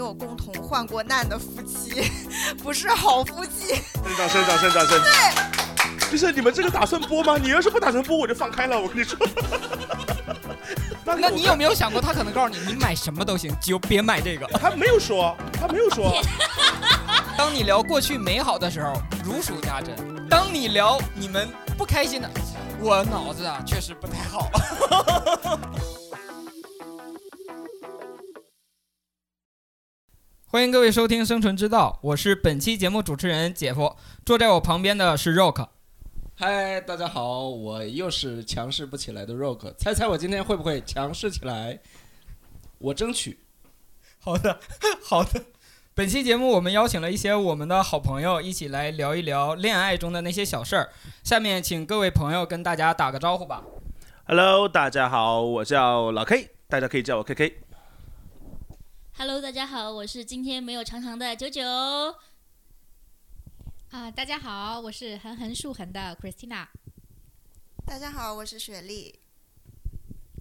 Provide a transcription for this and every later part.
有共同患过难的夫妻，不是好夫妻。生长生长生长生。对，就是你们这个打算播吗？你要是不打算播，我就放开了。我跟你说。那你有没有想过，他可能告诉你，你买什么都行，就别买这个。他没有说，他没有说。当你聊过去美好的时候，如数家珍；当你聊你们不开心的，我脑子啊确实不太好。欢迎各位收听《生存之道》，我是本期节目主持人姐夫，坐在我旁边的是 Rock。嗨，大家好，我又是强势不起来的 Rock，猜猜我今天会不会强势起来？我争取。好的，好的。本期节目我们邀请了一些我们的好朋友，一起来聊一聊恋爱中的那些小事儿。下面请各位朋友跟大家打个招呼吧。Hello，大家好，我叫老 K，大家可以叫我 KK。Hello，大家好，我是今天没有长长的九九。啊，大家好，我是横横竖横的 Christina。大家好，我是雪莉。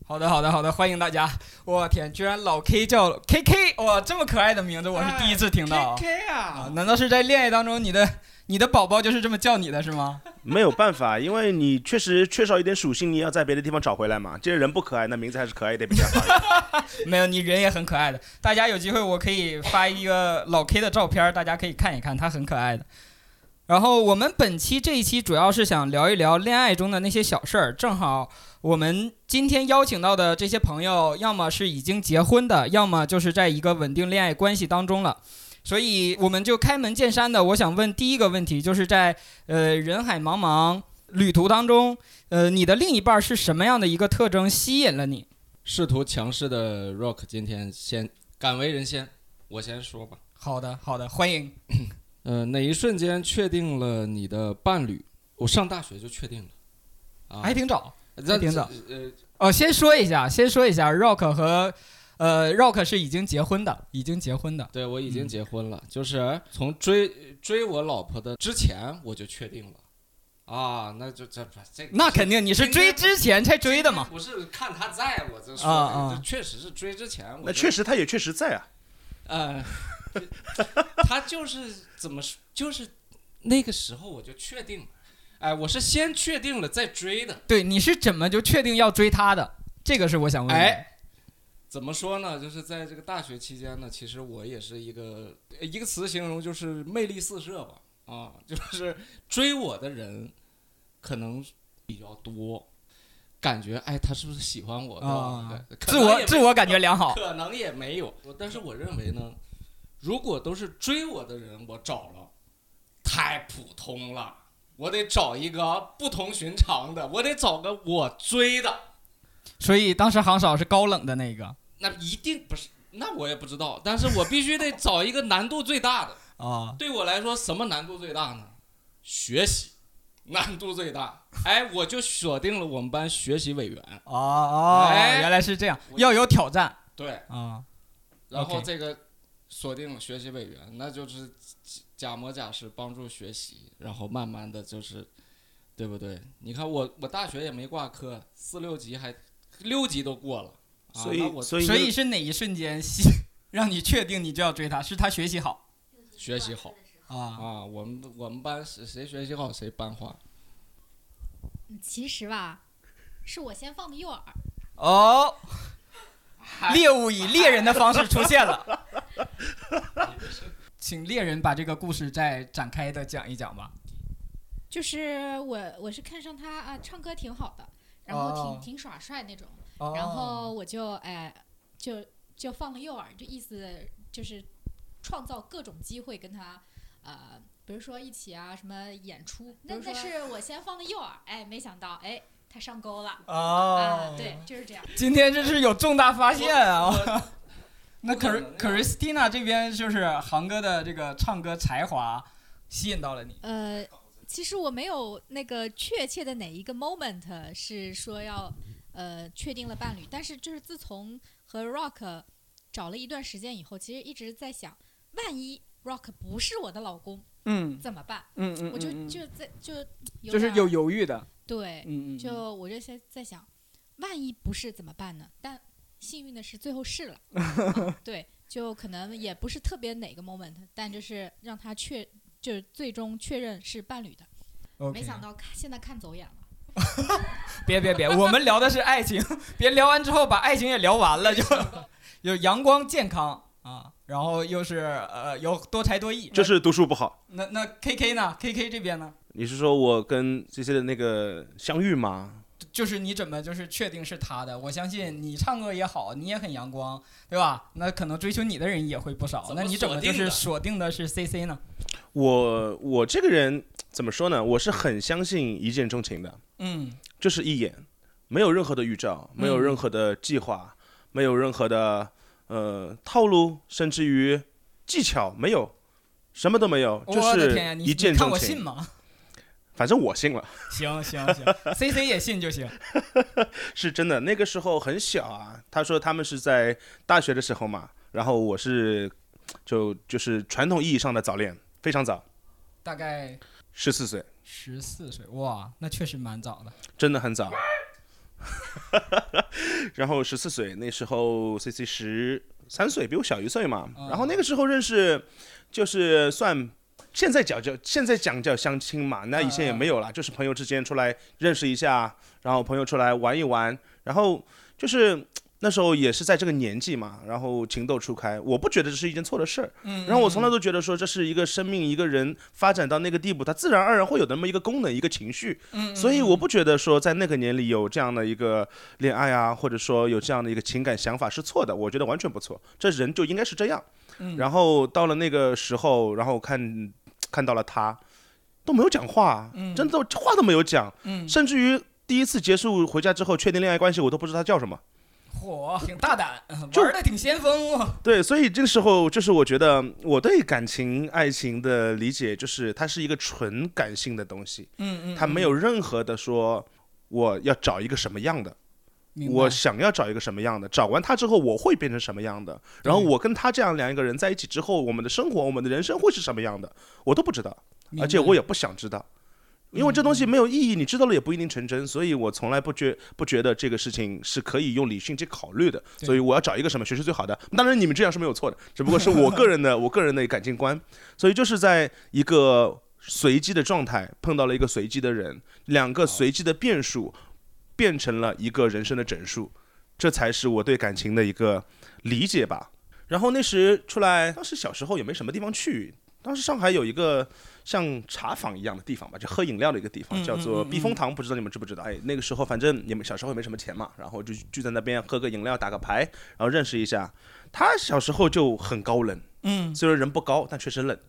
好的，好的，好的，欢迎大家！我天，居然老 K 叫 KK，哇，这么可爱的名字，我是第一次听到。KK 啊？难道是在恋爱当中，你的你的宝宝就是这么叫你的是吗？没有办法，因为你确实缺少一点属性，你要在别的地方找回来嘛。既然人不可爱，那名字还是可爱一点比较好。没有，你人也很可爱的。大家有机会，我可以发一个老 K 的照片，大家可以看一看，他很可爱的。然后我们本期这一期主要是想聊一聊恋爱中的那些小事儿。正好我们今天邀请到的这些朋友，要么是已经结婚的，要么就是在一个稳定恋爱关系当中了。所以我们就开门见山的，我想问第一个问题，就是在呃人海茫茫旅途当中，呃你的另一半是什么样的一个特征吸引了你？试图强势的 Rock 今天先敢为人先，我先说吧。好的，好的，欢迎。呃，哪一瞬间确定了你的伴侣？我上大学就确定了，啊，还挺早，还挺早。呃，哦，先说一下，先说一下，Rock 和。呃，Rock 是已经结婚的，已经结婚的。对，我已经结婚了，就是从追追我老婆的之前我就确定了，啊，那就这这那肯定你是追之前才追的嘛？不是看他在我这说，这确实是追之前。那确实他也确实在啊，呃，他就是怎么说，就是那个时候我就确定了，哎，我是先确定了再追的。对，你是怎么就确定要追他的？这个是我想问。哎。怎么说呢？就是在这个大学期间呢，其实我也是一个一个词形容，就是魅力四射吧。啊，就是追我的人可能比较多，感觉哎，他是不是喜欢我？啊，自我自我感觉良好。可能也没有，但是我认为呢，如果都是追我的人，我找了，太普通了，我得找一个不同寻常的，我得找个我追的。所以当时杭嫂是高冷的那个。那一定不是，那我也不知道，但是我必须得找一个难度最大的 啊。对我来说，什么难度最大呢？学习难度最大。哎，我就锁定了我们班学习委员。哦哦，原来是这样，要有挑战。对啊，然后这个锁定了学习委员，那就是假模假式帮助学习，然后慢慢的就是，对不对？你看我我大学也没挂科，四六级还六级都过了。所以，所以，所以是哪一瞬间让你确定你就要追他？是他学习好，学习好啊啊！我们我们班谁谁学习好谁班花。其实吧，是我先放的诱饵。哦，猎物以猎人的方式出现了。请猎人把这个故事再展开的讲一讲吧。就是我，我是看上他啊，唱歌挺好的，然后挺挺耍帅那种。然后我就哎，就就放了诱饵，就意思就是创造各种机会跟他，呃，比如说一起啊，什么演出。那那是我先放的诱饵，哎，没想到哎，他上钩了。哦，对，就是这样。今天这是有重大发现啊！那可是可是 Stina 这边就是航哥的这个唱歌才华吸引到了你。呃，其实我没有那个确切的哪一个 moment 是说要。呃，确定了伴侣，但是就是自从和 Rock 找了一段时间以后，其实一直在想，万一 Rock 不是我的老公，嗯，怎么办？嗯嗯，我就就在就就是有犹豫的，对，嗯嗯，就我就在在想，万一不是怎么办呢？但幸运的是最后是了，对，就可能也不是特别哪个 moment，但就是让他确，就是最终确认是伴侣的。没想到看现在看走眼了。别别别，我们聊的是爱情，别聊完之后把爱情也聊完了，就 有阳光健康啊，然后又是呃有多才多艺，这是读书不好。那那 K K 呢？K K 这边呢？你是说我跟 C C 的那个相遇吗？就是你怎么就是确定是他的？我相信你唱歌也好，你也很阳光，对吧？那可能追求你的人也会不少。那你怎么就是锁定的是 C C 呢？我我这个人怎么说呢？我是很相信一见钟情的。嗯，就是一眼，没有任何的预兆，没有任何的计划，没有任何的呃套路，甚至于技巧，没有，什么都没有，就是一见钟情。看我信吗？反正我信了。行行行，C C 也信就行。是真的，那个时候很小啊。他说他们是在大学的时候嘛，然后我是就就是传统意义上的早恋，非常早，大概十四岁。十四岁，哇，那确实蛮早的，真的很早。然后十四岁那时候，C C 十三岁，比我小一岁嘛。然后那个时候认识，就是算。现在讲叫现在讲叫相亲嘛，那以前也没有了，就是朋友之间出来认识一下，然后朋友出来玩一玩，然后就是那时候也是在这个年纪嘛，然后情窦初开，我不觉得这是一件错的事儿，嗯，然后我从来都觉得说这是一个生命一个人发展到那个地步，他自然而然会有那么一个功能一个情绪，嗯，所以我不觉得说在那个年里有这样的一个恋爱啊，或者说有这样的一个情感想法是错的，我觉得完全不错，这人就应该是这样，嗯，然后到了那个时候，然后看。看到了他，都没有讲话，真的话都没有讲，甚至于第一次结束回家之后确定恋爱关系，我都不知道他叫什么。嚯，挺大胆，玩的挺先锋。对，所以这个时候就是我觉得我对感情、爱情的理解，就是它是一个纯感性的东西。嗯嗯，它没有任何的说我要找一个什么样的。我想要找一个什么样的？找完他之后，我会变成什么样的？然后我跟他这样两个人在一起之后，我们的生活、我们的人生会是什么样的？我都不知道，而且我也不想知道，因为这东西没有意义，你知道了也不一定成真。所以我从来不觉不觉得这个事情是可以用理性去考虑的。所以我要找一个什么学习最好的？当然你们这样是没有错的，只不过是我个人的 我个人的感情观。所以就是在一个随机的状态碰到了一个随机的人，两个随机的变数。变成了一个人生的整数，这才是我对感情的一个理解吧。然后那时出来，当时小时候也没什么地方去。当时上海有一个像茶坊一样的地方吧，就喝饮料的一个地方，叫做避风塘，不知道你们知不知道？哎，那个时候反正你们小时候也没什么钱嘛，然后就聚在那边喝个饮料，打个牌，然后认识一下。他小时候就很高冷，嗯，虽然人不高，但确实冷。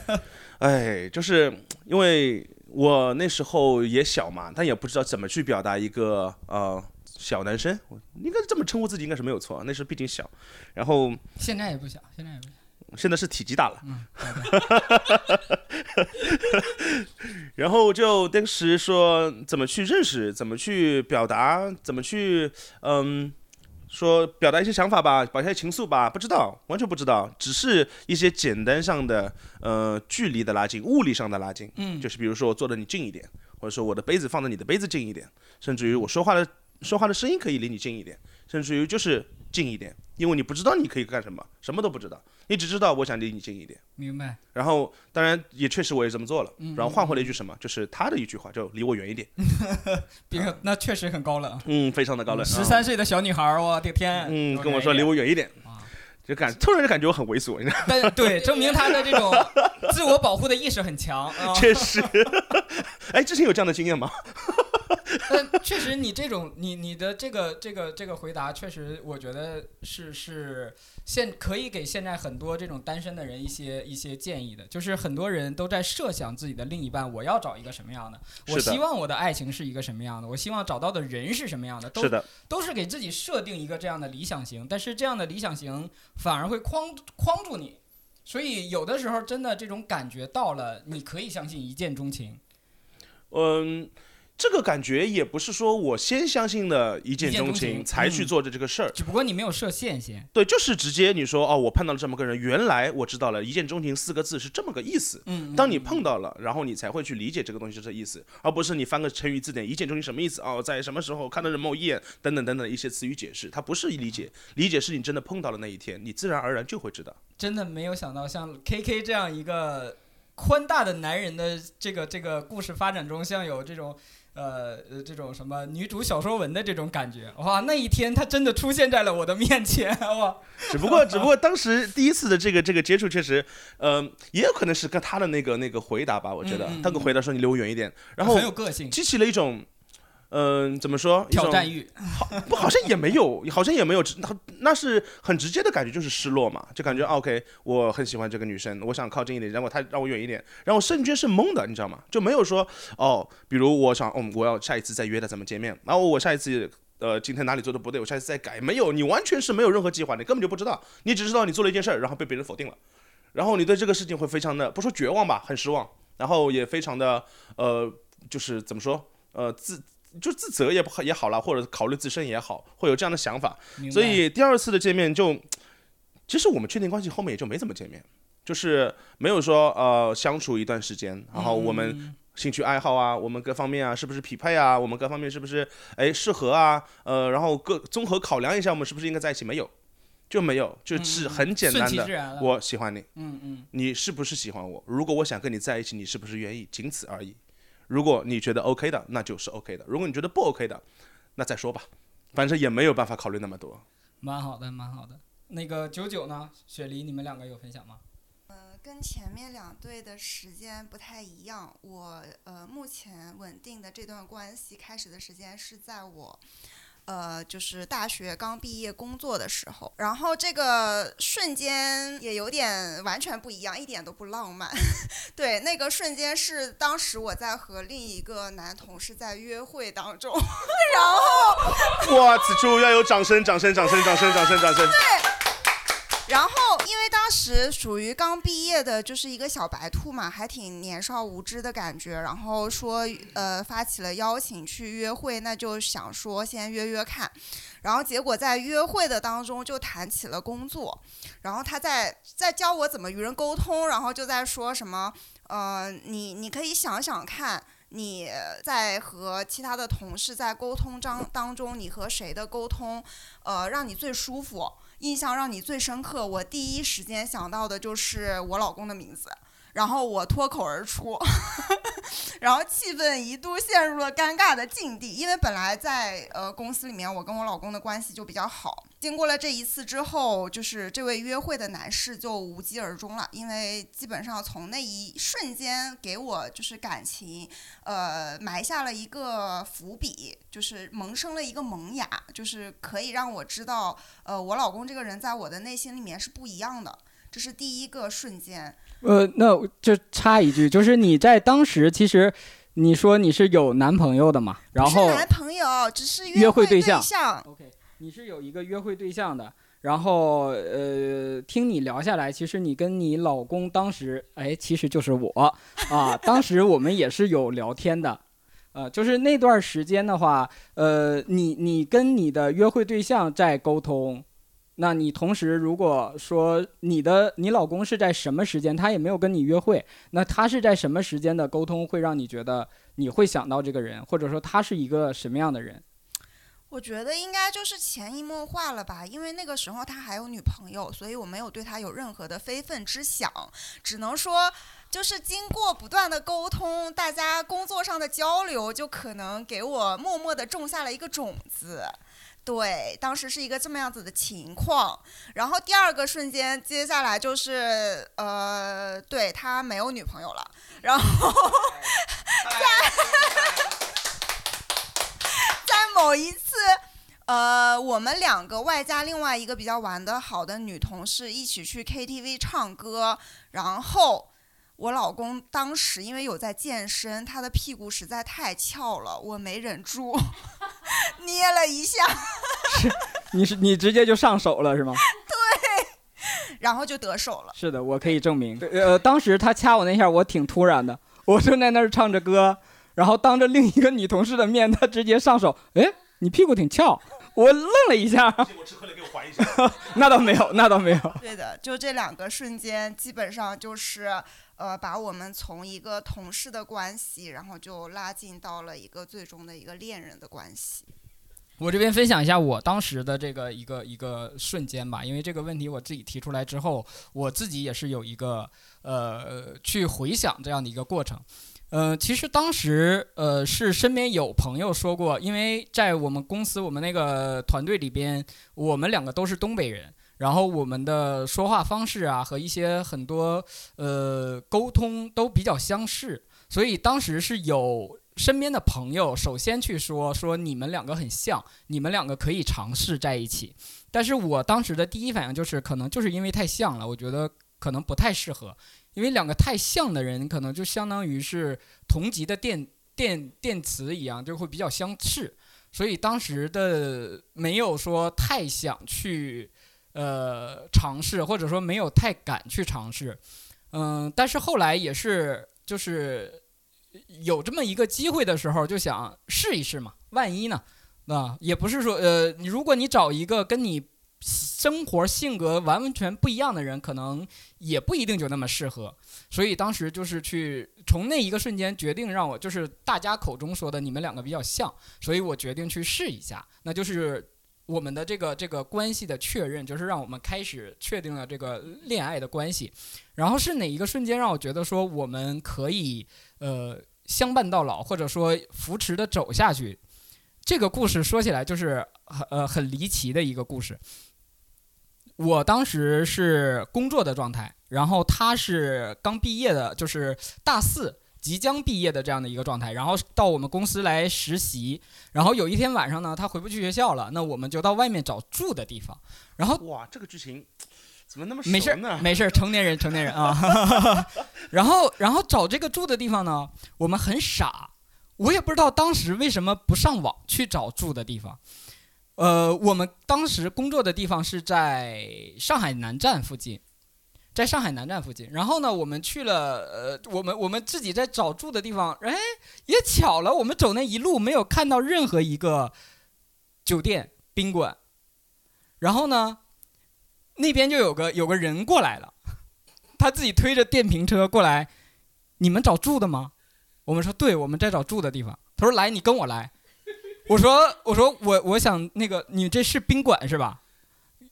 哎，就是因为。我那时候也小嘛，但也不知道怎么去表达一个呃小男生，应该这么称呼自己应该是没有错。那时候毕竟小，然后现在也不小，现在也不小，现在是体积大了。嗯，然后就当时说怎么去认识，怎么去表达，怎么去嗯。说表达一些想法吧，表达一些情愫吧，不知道，完全不知道，只是一些简单上的呃距离的拉近，物理上的拉近，嗯，就是比如说我坐的你近一点，或者说我的杯子放的你的杯子近一点，甚至于我说话的说话的声音可以离你近一点，甚至于就是近一点，因为你不知道你可以干什么，什么都不知道。你只知道我想离你近一点，明白。然后当然也确实我也这么做了，然后换回了一句什么，就是他的一句话，就离我远一点。别，那确实很高冷。嗯，非常的高冷。十三岁的小女孩，我的天。嗯，跟我说离我远一点。就感突然就感觉我很猥琐，你知道吗？但对，证明他的这种 自我保护的意识很强。确实。哎，之前有这样的经验吗？但确实，你这种你你的这个这个这个回答，确实我觉得是是现可以给现在很多这种单身的人一些一些建议的。就是很多人都在设想自己的另一半，我要找一个什么样的？我希望我的爱情是一个什么样的？我希望找到的人是什么样的？是的，都是给自己设定一个这样的理想型，但是这样的理想型反而会框框住你。所以有的时候真的这种感觉到了，你可以相信一见钟情。嗯。这个感觉也不是说我先相信了一见钟情才去做的这个事儿，只不过你没有设限先。对，就是直接你说哦，我碰到了这么个人，原来我知道了一见钟情四个字是这么个意思。嗯，当你碰到了，然后你才会去理解这个东西是这意思，而不是你翻个成语字典，一见钟情什么意思？哦，在什么时候看到人某一眼，等等等等一些词语解释，它不是理解，理解是你真的碰到了那一天，你自然而然就会知道。真的没有想到像 K K 这样一个宽大的男人的这个这个故事发展中，像有这种。呃呃，这种什么女主小说文的这种感觉，哇，那一天她真的出现在了我的面前，哇！只不过，只不过当时第一次的这个这个接触，确实，呃，也有可能是跟他的那个那个回答吧，我觉得，他跟回答说你离我远一点，然后很有个性，激起了一种。嗯，怎么说？挑战欲，好不好像也没有，好像也没有，那那是很直接的感觉，就是失落嘛，就感觉 OK，我很喜欢这个女生，我想靠近一点，然后她让我远一点，然后甚至是懵的，你知道吗？就没有说哦，比如我想，嗯，我要下一次再约她怎么见面，然后我下一次，呃，今天哪里做的不对，我下一次再改，没有，你完全是没有任何计划，你根本就不知道，你只知道你做了一件事儿，然后被别人否定了，然后你对这个事情会非常的不说绝望吧，很失望，然后也非常的呃，就是怎么说，呃自。就自责也不好也好了，或者考虑自身也好，会有这样的想法。所以第二次的见面就，其实我们确定关系后面也就没怎么见面，就是没有说呃相处一段时间，然后我们兴趣爱好啊，我们各方面啊是不是匹配啊，我们各方面是不是哎适合啊，呃然后各综合考量一下我们是不是应该在一起，没有就没有，就是很简单的，我喜欢你，嗯嗯，你是不是喜欢我？如果我想跟你在一起，你是不是愿意？仅此而已。如果你觉得 OK 的，那就是 OK 的；如果你觉得不 OK 的，那再说吧，反正也没有办法考虑那么多。蛮好的，蛮好的。那个九九呢？雪梨，你们两个有分享吗？呃，跟前面两对的时间不太一样。我呃，目前稳定的这段关系开始的时间是在我。呃，就是大学刚毕业工作的时候，然后这个瞬间也有点完全不一样，一点都不浪漫。对，那个瞬间是当时我在和另一个男同事在约会当中，然后，哇，此处要有掌声，掌声，掌声，掌声，掌声，掌声。对。然后，因为当时属于刚毕业的，就是一个小白兔嘛，还挺年少无知的感觉。然后说，呃，发起了邀请去约会，那就想说先约约看。然后结果在约会的当中就谈起了工作，然后他在在教我怎么与人沟通，然后就在说什么，呃，你你可以想想看，你在和其他的同事在沟通当当中，你和谁的沟通，呃，让你最舒服。印象让你最深刻，我第一时间想到的就是我老公的名字。然后我脱口而出，然后气氛一度陷入了尴尬的境地，因为本来在呃公司里面，我跟我老公的关系就比较好。经过了这一次之后，就是这位约会的男士就无疾而终了，因为基本上从那一瞬间给我就是感情，呃埋下了一个伏笔，就是萌生了一个萌芽，就是可以让我知道，呃我老公这个人在我的内心里面是不一样的。这是第一个瞬间。呃，那就插一句，就是你在当时，其实你说你是有男朋友的嘛？然后男朋友只是约会对象。OK，你是有一个约会对象的。然后呃，听你聊下来，其实你跟你老公当时，哎，其实就是我啊。当时我们也是有聊天的，呃，就是那段时间的话，呃，你你跟你的约会对象在沟通。那你同时如果说你的你老公是在什么时间，他也没有跟你约会，那他是在什么时间的沟通会让你觉得你会想到这个人，或者说他是一个什么样的人？我觉得应该就是潜移默化了吧，因为那个时候他还有女朋友，所以我没有对他有任何的非分之想，只能说就是经过不断的沟通，大家工作上的交流，就可能给我默默的种下了一个种子。对，当时是一个这么样子的情况，然后第二个瞬间，接下来就是呃，对他没有女朋友了，然后在 在某一次，呃，我们两个外加另外一个比较玩的好的女同事一起去 KTV 唱歌，然后。我老公当时因为有在健身，他的屁股实在太翘了，我没忍住，捏了一下。是，你是你直接就上手了是吗？对，然后就得手了。是的，我可以证明。呃，当时他掐我那下，我挺突然的，我正在那儿唱着歌，然后当着另一个女同事的面，他直接上手，哎，你屁股挺翘。我愣了一下，我吃亏了给我还一下。那倒没有，那倒没有。对的，就这两个瞬间，基本上就是呃，把我们从一个同事的关系，然后就拉近到了一个最终的一个恋人的关系。我这边分享一下我当时的这个一个一个瞬间吧，因为这个问题我自己提出来之后，我自己也是有一个呃去回想这样的一个过程。嗯，其实当时呃是身边有朋友说过，因为在我们公司我们那个团队里边，我们两个都是东北人，然后我们的说话方式啊和一些很多呃沟通都比较相似，所以当时是有身边的朋友首先去说说你们两个很像，你们两个可以尝试在一起，但是我当时的第一反应就是可能就是因为太像了，我觉得可能不太适合。因为两个太像的人，可能就相当于是同级的电电电磁一样，就会比较相似，所以当时的没有说太想去呃尝试，或者说没有太敢去尝试，嗯，但是后来也是就是有这么一个机会的时候，就想试一试嘛，万一呢？那，也不是说呃，如果你找一个跟你。生活性格完完全不一样的人，可能也不一定就那么适合。所以当时就是去从那一个瞬间决定让我就是大家口中说的你们两个比较像，所以我决定去试一下。那就是我们的这个这个关系的确认，就是让我们开始确定了这个恋爱的关系。然后是哪一个瞬间让我觉得说我们可以呃相伴到老，或者说扶持的走下去？这个故事说起来就是很呃很离奇的一个故事。我当时是工作的状态，然后他是刚毕业的，就是大四即将毕业的这样的一个状态，然后到我们公司来实习。然后有一天晚上呢，他回不去学校了，那我们就到外面找住的地方。然后哇，这个剧情怎么那么没事没事，成年人成年人啊。然后 然后找这个住的地方呢，我们很傻，我也不知道当时为什么不上网去找住的地方。呃，我们当时工作的地方是在上海南站附近，在上海南站附近。然后呢，我们去了，呃，我们我们自己在找住的地方。哎，也巧了，我们走那一路没有看到任何一个酒店宾馆。然后呢，那边就有个有个人过来了，他自己推着电瓶车过来。你们找住的吗？我们说对，我们在找住的地方。他说来，你跟我来。我说，我说，我我想那个，你这是宾馆是吧？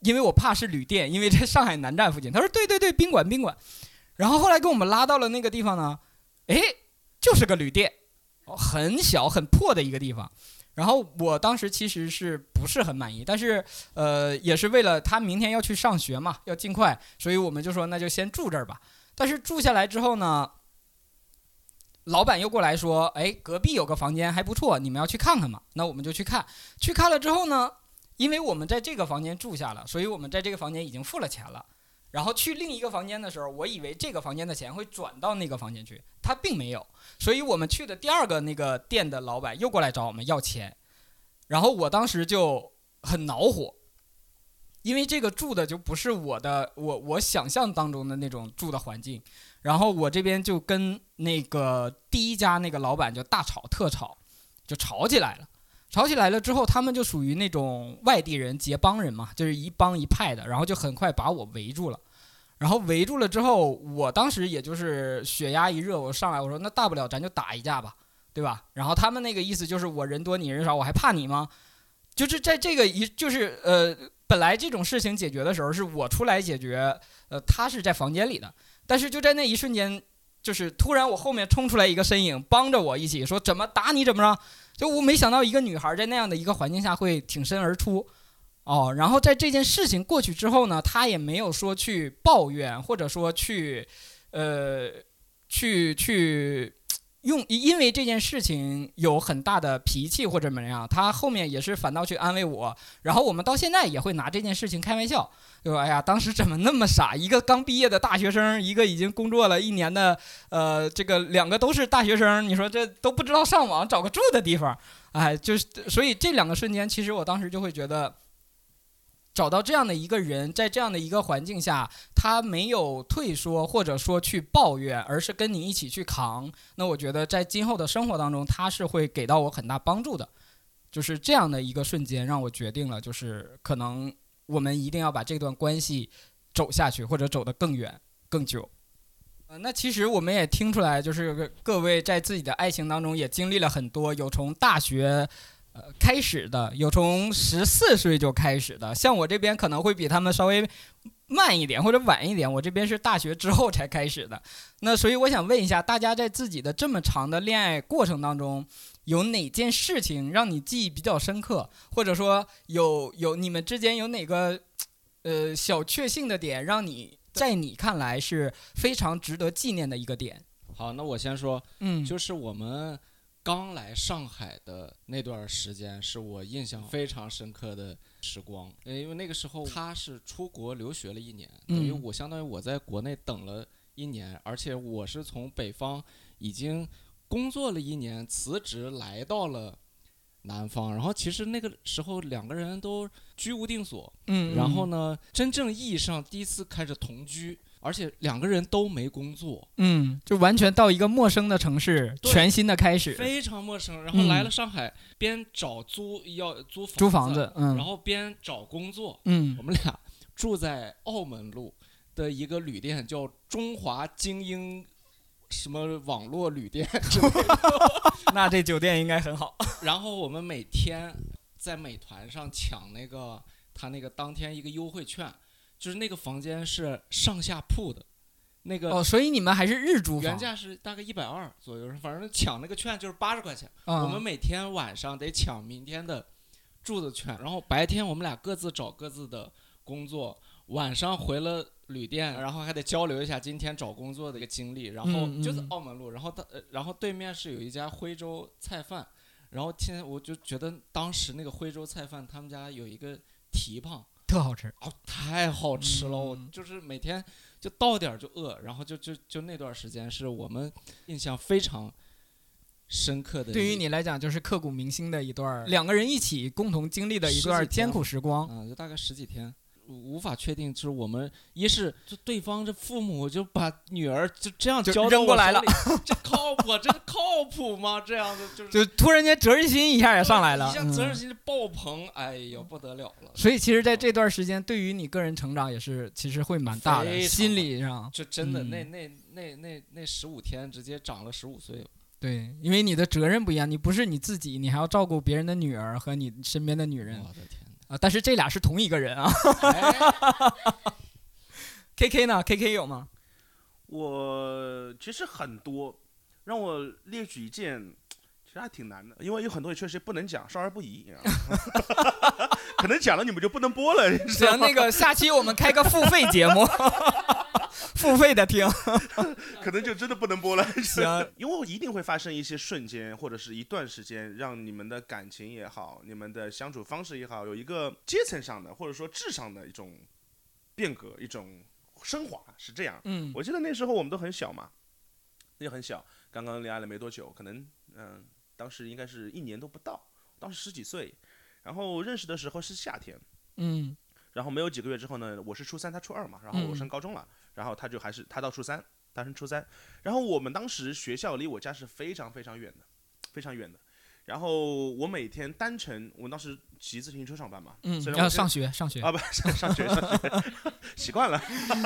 因为我怕是旅店，因为在上海南站附近。他说，对对对，宾馆宾馆。然后后来给我们拉到了那个地方呢，哎，就是个旅店，很小很破的一个地方。然后我当时其实是不是很满意，但是呃，也是为了他明天要去上学嘛，要尽快，所以我们就说那就先住这儿吧。但是住下来之后呢？老板又过来说：“哎，隔壁有个房间还不错，你们要去看看吗？”那我们就去看。去看了之后呢，因为我们在这个房间住下了，所以我们在这个房间已经付了钱了。然后去另一个房间的时候，我以为这个房间的钱会转到那个房间去，他并没有。所以我们去的第二个那个店的老板又过来找我们要钱。然后我当时就很恼火，因为这个住的就不是我的，我我想象当中的那种住的环境。然后我这边就跟那个第一家那个老板就大吵特吵，就吵起来了。吵起来了之后，他们就属于那种外地人结帮人嘛，就是一帮一派的，然后就很快把我围住了。然后围住了之后，我当时也就是血压一热，我上来我说那大不了咱就打一架吧，对吧？然后他们那个意思就是我人多你人少，我还怕你吗？就是在这个一就是呃，本来这种事情解决的时候是我出来解决，呃，他是在房间里的。但是就在那一瞬间，就是突然我后面冲出来一个身影，帮着我一起说怎么打你怎么着？就我没想到一个女孩在那样的一个环境下会挺身而出，哦，然后在这件事情过去之后呢，她也没有说去抱怨或者说去，呃，去去。用因为这件事情有很大的脾气或者怎么样，他后面也是反倒去安慰我，然后我们到现在也会拿这件事情开玩笑，对吧？哎呀，当时怎么那么傻？一个刚毕业的大学生，一个已经工作了一年的，呃，这个两个都是大学生，你说这都不知道上网找个住的地方，哎，就是所以这两个瞬间，其实我当时就会觉得，找到这样的一个人，在这样的一个环境下，他没有退缩或者说去抱怨，而是跟你一起去扛。那我觉得在今后的生活当中，他是会给到我很大帮助的。就是这样的一个瞬间，让我决定了，就是可能我们一定要把这段关系走下去，或者走得更远、更久。呃，那其实我们也听出来，就是各位在自己的爱情当中也经历了很多，有从大学。呃，开始的有从十四岁就开始的，像我这边可能会比他们稍微慢一点或者晚一点，我这边是大学之后才开始的。那所以我想问一下，大家在自己的这么长的恋爱过程当中，有哪件事情让你记忆比较深刻，或者说有有你们之间有哪个呃小确幸的点，让你在你看来是非常值得纪念的一个点？好，那我先说，嗯，就是我们。刚来上海的那段时间是我印象非常深刻的时光，因为那个时候他是出国留学了一年，等于我相当于我在国内等了一年，而且我是从北方已经工作了一年，辞职来到了南方，然后其实那个时候两个人都居无定所，嗯，然后呢，真正意义上第一次开始同居。而且两个人都没工作，嗯，就完全到一个陌生的城市，全新的开始，非常陌生。然后来了上海，边找租要租租房子，嗯，然后边找工作，嗯，我们俩住在澳门路的一个旅店，叫中华精英什么网络旅店，那这酒店应该很好。然后我们每天在美团上抢那个他那个当天一个优惠券。就是那个房间是上下铺的，那个哦，所以你们还是日租原价是大概一百二左右，反正抢那个券就是八十块钱。我们每天晚上得抢明天的住的券，然后白天我们俩各自找各自的工作，晚上回了旅店，然后还得交流一下今天找工作的一个经历。然后就在澳门路，然后他然后对面是有一家徽州菜饭，然后天我就觉得当时那个徽州菜饭他们家有一个蹄膀。特好吃哦，太好吃了！我就是每天就到点儿就饿，然后就就就那段时间是我们印象非常深刻的。对于你来讲，就是刻骨铭心的一段两个人一起共同经历的一段艰苦时光。嗯，就大概十几天。无法确定，就是我们一是就对方这父母就把女儿就这样交扔过来了，这靠谱？这靠谱吗？这样的就是就突然间责任心一下也上来了，一下责任心爆棚，哎呦不得了了。所以其实，在这段时间，对于你个人成长也是其实会蛮大的，心理上。就真的那那那那那十五天，直接长了十五岁。对，因为你的责任不一样，你不是你自己，你还要照顾别人的女儿和你身边的女人。我的天。啊！但是这俩是同一个人啊。K K 呢？K K 有吗？我其实很多，让我列举一件，其实还挺难的，因为有很多也确实不能讲，少儿不宜。可能讲了你们就不能播了。行，那个下期我们开个付费节目。付费的听，可能就真的不能播了。行，因为一定会发生一些瞬间，或者是一段时间，让你们的感情也好，你们的相处方式也好，有一个阶层上的，或者说智商的一种变革，一种升华，是这样。嗯，我记得那时候我们都很小嘛，也很小，刚刚恋爱了没多久，可能嗯，当时应该是一年都不到，当时十几岁，然后认识的时候是夏天，嗯。然后没有几个月之后呢，我是初三，他初二嘛，然后我升高中了，然后他就还是他到初三，他升初三，然后我们当时学校离我家是非常非常远的，非常远的，然后我每天单程，我当时骑自行车上班嘛，嗯，要上学上学啊不上上学上学，习惯了，上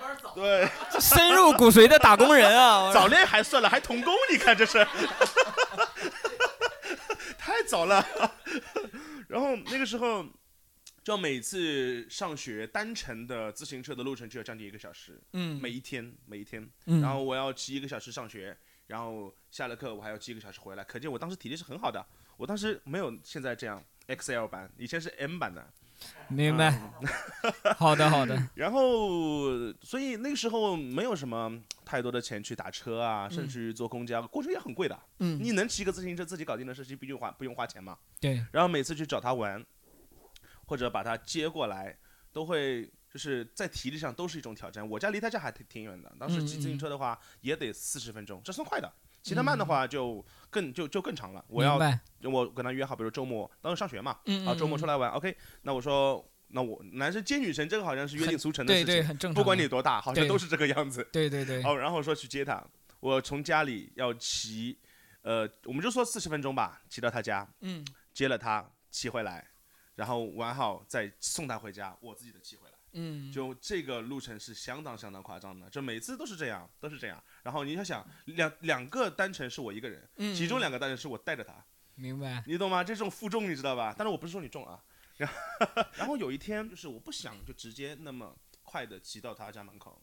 班早，对，深入骨髓的打工人啊，早恋还算了，还童工，你看这是，太早了，然后那个时候。就每次上学单程的自行车的路程就要将近一个小时，嗯，每一天每一天，然后我要骑一个小时上学，然后下了课我还要骑一个小时回来，可见我当时体力是很好的。我当时没有现在这样 XL 版，以前是 M 版的。明白。好的 好的。然后所以那个时候没有什么太多的钱去打车啊，甚至于坐公交，过程也很贵的。嗯。你能骑个自行车自己搞定的事情，不用花不用花钱嘛？对。然后每次去找他玩。或者把他接过来，都会就是在体力上都是一种挑战。我家离他家还挺挺远的，当时骑自行车的话也得四十分钟，这算快的。骑得慢的话就更就就更长了。我要我跟他约好，比如周末当时上学嘛，啊周末出来玩，OK，那我说。那我男生接女生，这个好像是约定俗成的事情，对对，很正常。不管你多大，好像都是这个样子。对对对。哦，然后说去接她，我从家里要骑，呃，我们就说四十分钟吧，骑到她家，嗯，接了她，骑回来，然后玩好再送他回家，我自己的骑回来，嗯，就这个路程是相当相当夸张的，就每次都是这样，都是这样。然后你要想，两两个单程是我一个人，嗯其中两个单程是我带着他，明白？你懂吗？这种负重你知道吧？但是我不是说你重啊。然后有一天，就是我不想就直接那么快的骑到他家门口，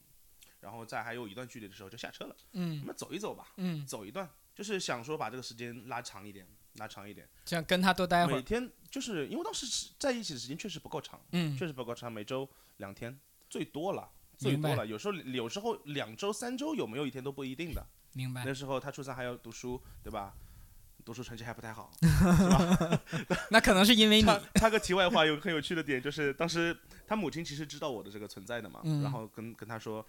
然后在还有一段距离的时候就下车了。嗯，我们走一走吧。嗯，走一段，就是想说把这个时间拉长一点，拉长一点，这样跟他多待会儿。每天就是因为当时在一起的时间确实不够长，嗯，确实不够长，每周两天最多了，最多了。有时候有时候两周三周有没有一天都不一定的。明白。那时候他初三还要读书，对吧？读书成绩还不太好，是吧？那可能是因为你。插个题外话，有个很有趣的点，就是当时他母亲其实知道我的这个存在的嘛，然后跟跟他说，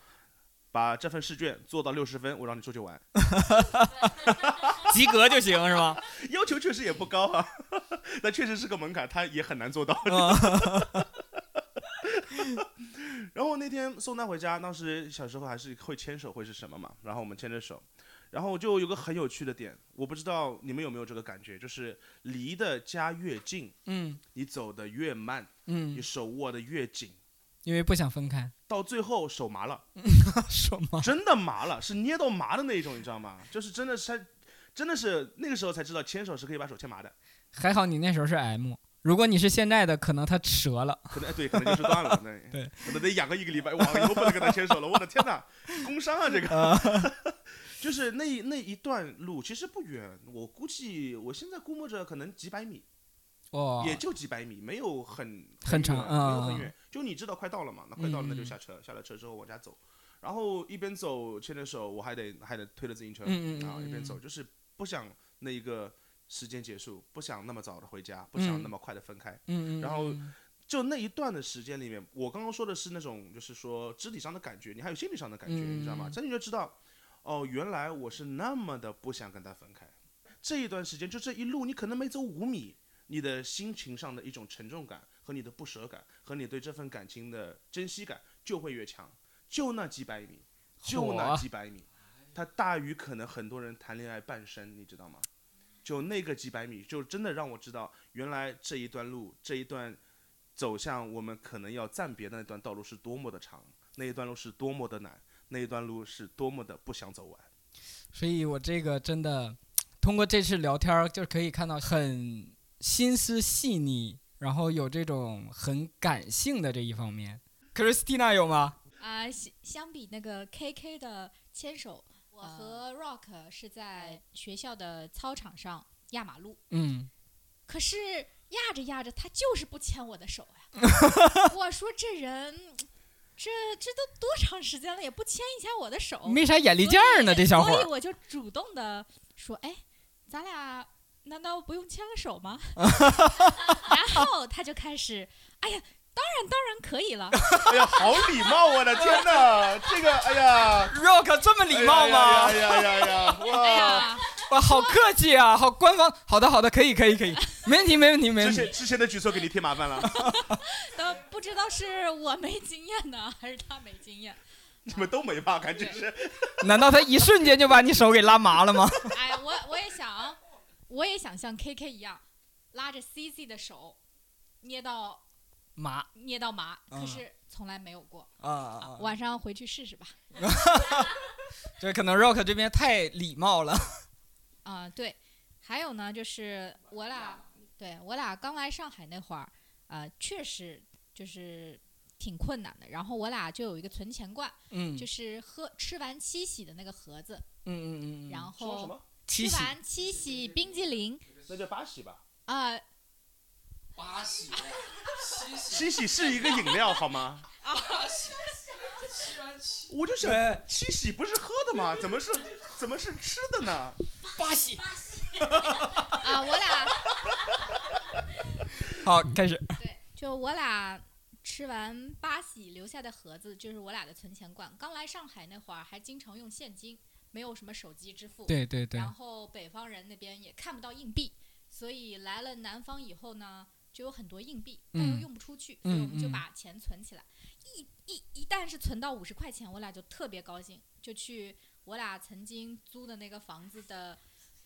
把这份试卷做到六十分，我让你出去玩，及格就行是吗？要求确实也不高啊，那确实是个门槛，他也很难做到。然后那天送他回家，当时小时候还是会牵手会是什么嘛，然后我们牵着手。然后就有个很有趣的点，我不知道你们有没有这个感觉，就是离的家越近，嗯，你走的越慢，嗯，你手握的越紧，因为不想分开，到最后手麻了，手麻，真的麻了，是捏到麻的那一种，你知道吗？就是真的是，真的是那个时候才知道牵手是可以把手牵麻的。还好你那时候是 M，如果你是现在的，可能它折了，可能对，可能就是断了，对，可能得养个一个礼拜，哇，以后不能跟他牵手了，我的天哪，工伤啊这个。就是那那一段路其实不远，我估计我现在估摸着可能几百米，哦，也就几百米，没有很很长，没有很远。就你知道快到了嘛？那快到了那就下车，下了车之后往家走，然后一边走牵着手，我还得还得推着自行车，然后一边走，就是不想那一个时间结束，不想那么早的回家，不想那么快的分开。嗯嗯。然后就那一段的时间里面，我刚刚说的是那种就是说肢体上的感觉，你还有心理上的感觉，你知道吗？这你就知道。哦，原来我是那么的不想跟他分开。这一段时间，就这一路，你可能没走五米，你的心情上的一种沉重感和你的不舍感，和你对这份感情的珍惜感就会越强。就那几百米，就那几百米，它大于可能很多人谈恋爱半生，你知道吗？就那个几百米，就真的让我知道，原来这一段路，这一段走向我们可能要暂别的那段道路是多么的长，那一段路是多么的难。那一段路是多么的不想走完，所以我这个真的通过这次聊天儿就可以看到很心思细腻，然后有这种很感性的这一方面。Christina 有吗？啊，相相比那个 KK 的牵手，我和 Rock 是在学校的操场上压马路。嗯。可是压着压着，他就是不牵我的手呀。我说这人。这这都多长时间了，也不牵一下我的手，没啥眼力劲儿呢，这小伙。所以我就主动的说：“哎，咱俩难道不用牵个手吗？” 然后他就开始：“哎呀，当然当然可以了。”哎呀，好礼貌，我的天哪，这个哎呀，Rock 这么礼貌吗？哎呀呀呀，哇！哇，好客气啊，好官方。好的，好的，可以，可以，可以，没问题，没问题，没问题。之前之前的举措给你添麻烦了。都不知道是我没经验呢，还是他没经验。你们都没吧？感觉是。难道他一瞬间就把你手给拉麻了吗？哎，我我也想，我也想像 KK 一样，拉着 CC 的手，捏到麻，捏到麻。可是从来没有过。啊啊！晚上回去试试吧。这可能 Rock 这边太礼貌了。啊，对，还有呢，就是我俩，对我俩刚来上海那会儿，呃，确实就是挺困难的。然后我俩就有一个存钱罐，嗯，就是喝吃完七喜的那个盒子，嗯嗯嗯，然后吃完七喜冰激凌，那叫八喜吧？啊，八喜，七喜是一个饮料好吗？八喜，我就想七喜不是喝的吗？怎么是怎么是吃的呢？八喜，啊，我俩，好，开始。对，就我俩吃完八喜留下的盒子，就是我俩的存钱罐。刚来上海那会儿，还经常用现金，没有什么手机支付，对对对。然后北方人那边也看不到硬币，所以来了南方以后呢，就有很多硬币，但又用不出去，所以我们就把钱存起来。一一一旦是存到五十块钱，我俩就特别高兴，就去我俩曾经租的那个房子的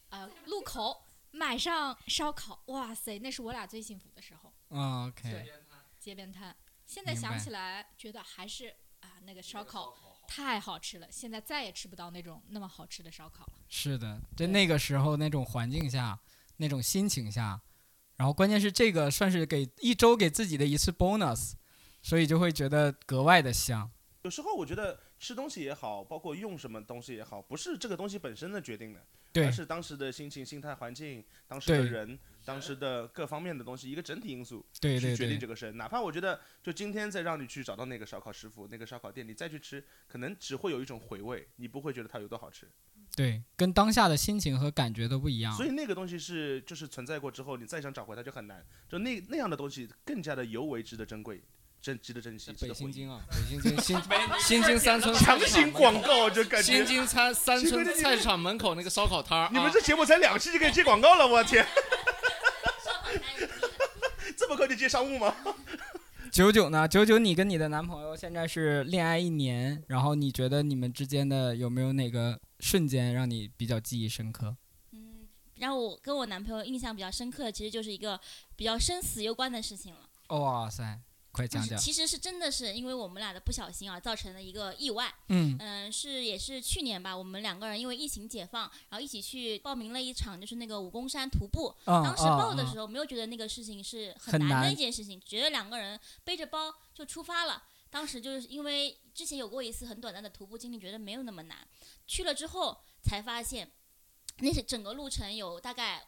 呃路口买上烧烤。哇塞，那是我俩最幸福的时候。OK。街边摊，现在想起来觉得还是啊那个烧烤太好吃了。现在再也吃不到那种那么好吃的烧烤了。是的，在那个时候那种环境下，那种心情下，然后关键是这个算是给一周给自己的一次 bonus。所以就会觉得格外的香。有时候我觉得吃东西也好，包括用什么东西也好，不是这个东西本身的决定的，而是当时的心情、心态、环境、当时的人、当时的各方面的东西，一个整体因素去决定这个事。哪怕我觉得，就今天再让你去找到那个烧烤师傅、那个烧烤店，你再去吃，可能只会有一种回味，你不会觉得它有多好吃。对，跟当下的心情和感觉都不一样。所以那个东西是，就是存在过之后，你再想找回它就很难。就那那样的东西，更加的尤为值得珍贵。珍值得珍惜。北新京啊，北京京新新 京三村强行广告，就感觉新京餐三村菜市场门口那个烧烤摊儿。你们这节目才两期就可以接广告了，我天！这么快就接商务吗？九九呢？九九，你跟你的男朋友现在是恋爱一年，然后你觉得你们之间的有没有哪个瞬间让你比较记忆深刻？嗯，让我跟我男朋友印象比较深刻的，其实就是一个比较生死攸关的事情了。哇塞！快讲讲，其实是真的是因为我们俩的不小心啊，造成了一个意外。嗯嗯，是也是去年吧，我们两个人因为疫情解放，然后一起去报名了一场就是那个武功山徒步。当时报的时候没有觉得那个事情是很难的一件事情，觉得两个人背着包就出发了。当时就是因为之前有过一次很短暂的徒步经历，觉得没有那么难。去了之后才发现，那是整个路程有大概。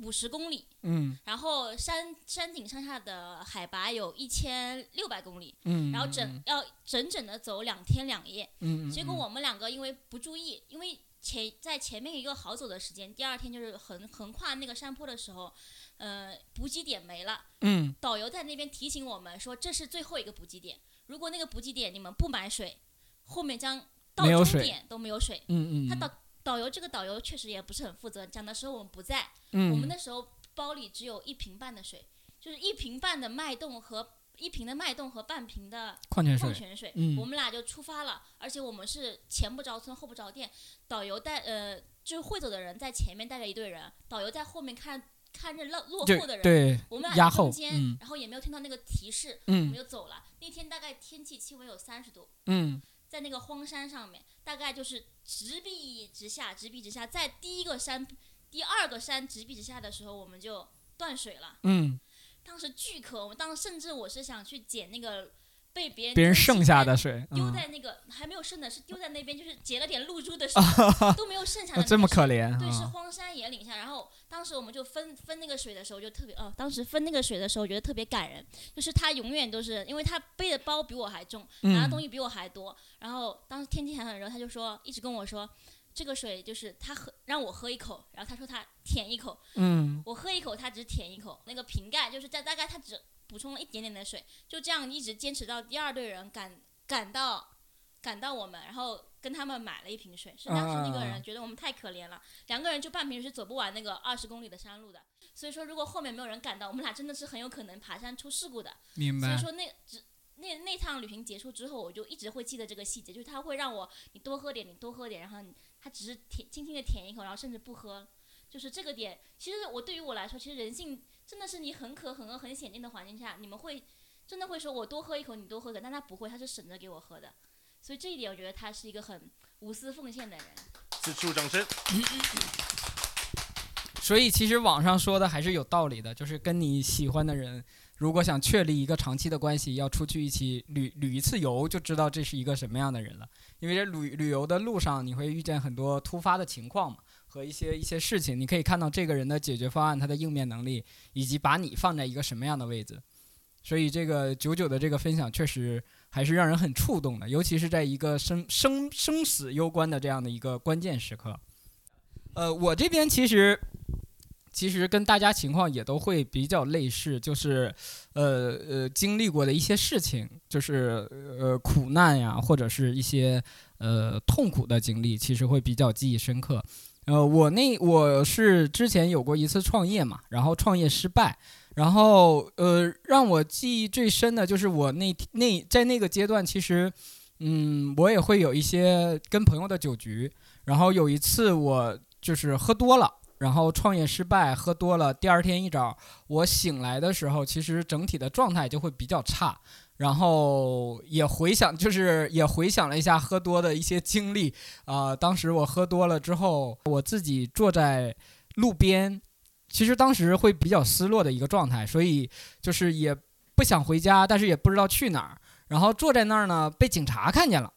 五十公里，嗯，然后山山顶上下的海拔有一千六百公里，嗯，然后整要整整的走两天两夜，嗯，结果我们两个因为不注意，因为前在前面一个好走的时间，第二天就是横横跨那个山坡的时候，呃，补给点没了，嗯，导游在那边提醒我们说这是最后一个补给点，如果那个补给点你们不买水，后面将到终点都没有水，嗯嗯，他导。导游这个导游确实也不是很负责，讲的时候我们不在，我们那时候包里只有一瓶半的水，就是一瓶半的脉动和一瓶的脉动和半瓶的矿泉水，矿泉水，我们俩就出发了，而且我们是前不着村后不着店，导游带呃就是会走的人在前面带着一队人，导游在后面看看着落落后的人，对，我们俩在中间，然后也没有听到那个提示，我们就走了。那天大概天气气温有三十度，嗯。在那个荒山上面，大概就是直壁直下，直壁直下。在第一个山、第二个山直壁直下的时候，我们就断水了。嗯，当时巨渴，我们当时甚至我是想去捡那个。被别人别人剩下的水丢在那个还没有剩的，是丢在那边，就是结了点露珠的 水都没有剩下的。这么可怜。对，是荒山野岭下。然后当时我们就分分那个水的时候，就特别哦，当时分那个水的时候，觉得特别感人。就是他永远都是，因为他背的包比我还重，拿的东西比我还多。然后当时天气还很热，他就说一直跟我说，这个水就是他喝让我喝一口，然后他说他舔一口，嗯，我喝一口，他只舔一口。那个瓶盖就是在大概他只。补充了一点点的水，就这样一直坚持到第二队人赶赶到赶到我们，然后跟他们买了一瓶水。是当时那个人觉得我们太可怜了，两个人就半瓶水走不完那个二十公里的山路的。所以说，如果后面没有人赶到，我们俩真的是很有可能爬山出事故的。明白。所以说那只那那趟旅行结束之后，我就一直会记得这个细节，就是他会让我你多喝点，你多喝点，然后他只是舔轻轻的舔一口，然后甚至不喝。就是这个点，其实我对于我来说，其实人性。真的是你很渴、很饿、很险境的环境下，你们会真的会说“我多喝一口，你多喝一口”，但他不会，他是省着给我喝的。所以这一点，我觉得他是一个很无私奉献的人。此处掌声。所以其实网上说的还是有道理的，就是跟你喜欢的人，如果想确立一个长期的关系，要出去一起旅旅一次游，就知道这是一个什么样的人了。因为这旅旅游的路上，你会遇见很多突发的情况嘛。和一些一些事情，你可以看到这个人的解决方案，他的应变能力，以及把你放在一个什么样的位置。所以这个九九的这个分享确实还是让人很触动的，尤其是在一个生生生死攸关的这样的一个关键时刻。呃，我这边其实。其实跟大家情况也都会比较类似，就是，呃呃，经历过的一些事情，就是呃苦难呀，或者是一些呃痛苦的经历，其实会比较记忆深刻。呃，我那我是之前有过一次创业嘛，然后创业失败，然后呃让我记忆最深的就是我那那在那个阶段，其实嗯我也会有一些跟朋友的酒局，然后有一次我就是喝多了。然后创业失败，喝多了。第二天一早，我醒来的时候，其实整体的状态就会比较差。然后也回想，就是也回想了一下喝多的一些经历啊。当时我喝多了之后，我自己坐在路边，其实当时会比较失落的一个状态，所以就是也不想回家，但是也不知道去哪儿。然后坐在那儿呢，被警察看见了，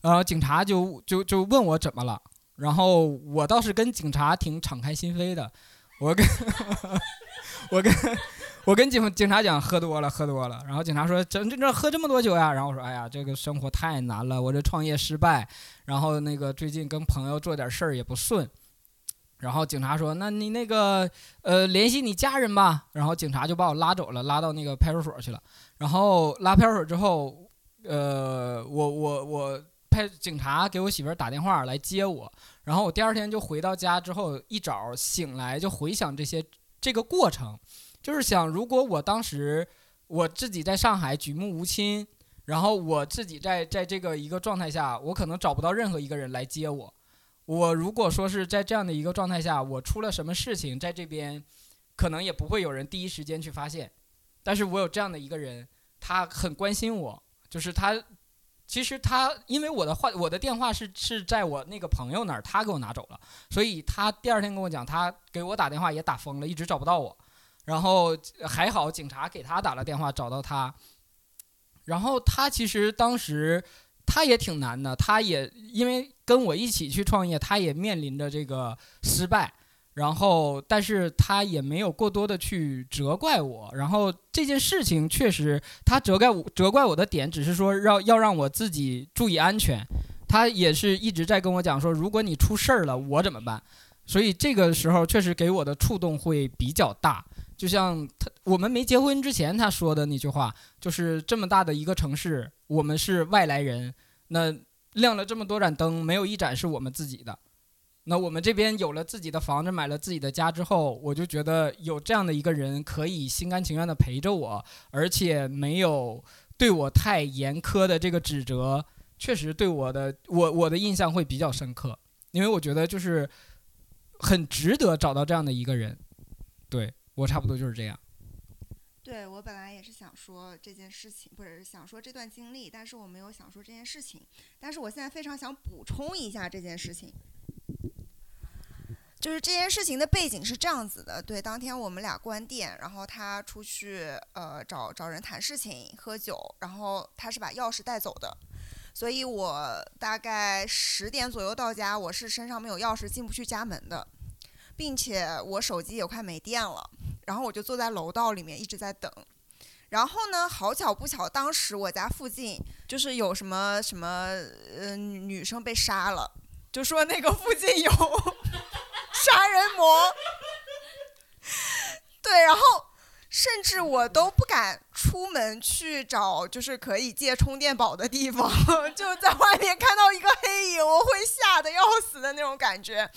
呃，警察就就就问我怎么了。然后我倒是跟警察挺敞开心扉的，我跟 我跟我跟警警察讲喝多了喝多了，然后警察说这这这喝这么多酒呀？然后我说哎呀这个生活太难了，我这创业失败，然后那个最近跟朋友做点事儿也不顺，然后警察说那你那个呃联系你家人吧，然后警察就把我拉走了，拉到那个派出所去了，然后拉派出所之后，呃我我我。派警察给我媳妇儿打电话来接我，然后我第二天就回到家之后，一早醒来就回想这些这个过程，就是想如果我当时我自己在上海举目无亲，然后我自己在在这个一个状态下，我可能找不到任何一个人来接我。我如果说是在这样的一个状态下，我出了什么事情，在这边可能也不会有人第一时间去发现，但是我有这样的一个人，他很关心我，就是他。其实他因为我的话，我的电话是是在我那个朋友那儿，他给我拿走了，所以他第二天跟我讲，他给我打电话也打疯了，一直找不到我。然后还好警察给他打了电话，找到他。然后他其实当时他也挺难的，他也因为跟我一起去创业，他也面临着这个失败。然后，但是他也没有过多的去责怪我。然后这件事情确实，他责怪我责怪我的点，只是说要要让我自己注意安全。他也是一直在跟我讲说，如果你出事儿了，我怎么办？所以这个时候确实给我的触动会比较大。就像他我们没结婚之前他说的那句话，就是这么大的一个城市，我们是外来人，那亮了这么多盏灯，没有一盏是我们自己的。那我们这边有了自己的房子，买了自己的家之后，我就觉得有这样的一个人可以心甘情愿的陪着我，而且没有对我太严苛的这个指责，确实对我的我我的印象会比较深刻，因为我觉得就是很值得找到这样的一个人。对我差不多就是这样。对我本来也是想说这件事情，不是想说这段经历，但是我没有想说这件事情，但是我现在非常想补充一下这件事情。就是这件事情的背景是这样子的，对，当天我们俩关店，然后他出去呃找找人谈事情喝酒，然后他是把钥匙带走的，所以我大概十点左右到家，我是身上没有钥匙进不去家门的，并且我手机也快没电了，然后我就坐在楼道里面一直在等，然后呢，好巧不巧，当时我家附近就是有什么什么呃女生被杀了，就说那个附近有。杀人魔，对，然后甚至我都不敢出门去找，就是可以借充电宝的地方，就在外面看到一个黑影，我会吓得要死的那种感觉，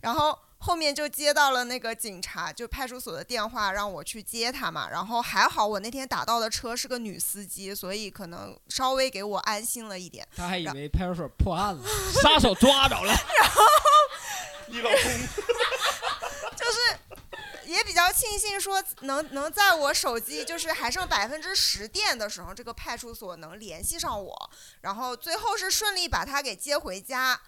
然后。后面就接到了那个警察，就派出所的电话，让我去接他嘛。然后还好我那天打到的车是个女司机，所以可能稍微给我安心了一点。他还以为派出所破案了，杀手抓着了。然后 你老公 就是也比较庆幸说能能在我手机就是还剩百分之十电的时候，这个派出所能联系上我，然后最后是顺利把他给接回家。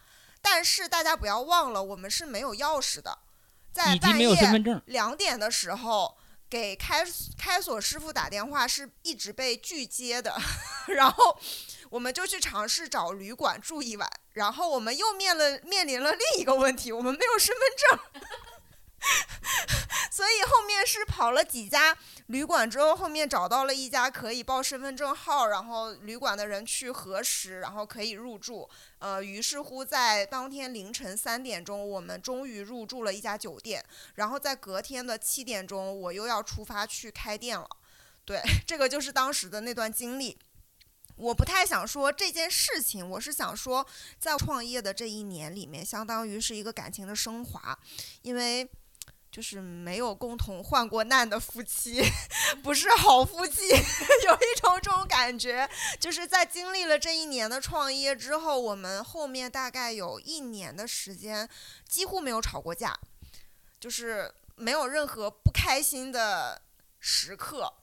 但是大家不要忘了，我们是没有钥匙的，在半夜两点的时候给开开锁师傅打电话，是一直被拒接的。然后我们就去尝试找旅馆住一晚，然后我们又面了面临了另一个问题，我们没有身份证。所以后面是跑了几家旅馆之后，后面找到了一家可以报身份证号，然后旅馆的人去核实，然后可以入住。呃，于是乎在当天凌晨三点钟，我们终于入住了一家酒店。然后在隔天的七点钟，我又要出发去开店了。对，这个就是当时的那段经历。我不太想说这件事情，我是想说，在创业的这一年里面，相当于是一个感情的升华，因为就是没有共同患过难的夫妻，不是好夫妻，有一种这种感觉，就是在经历了这一年的创业之后，我们后面大概有一年的时间几乎没有吵过架，就是没有任何不开心的时刻，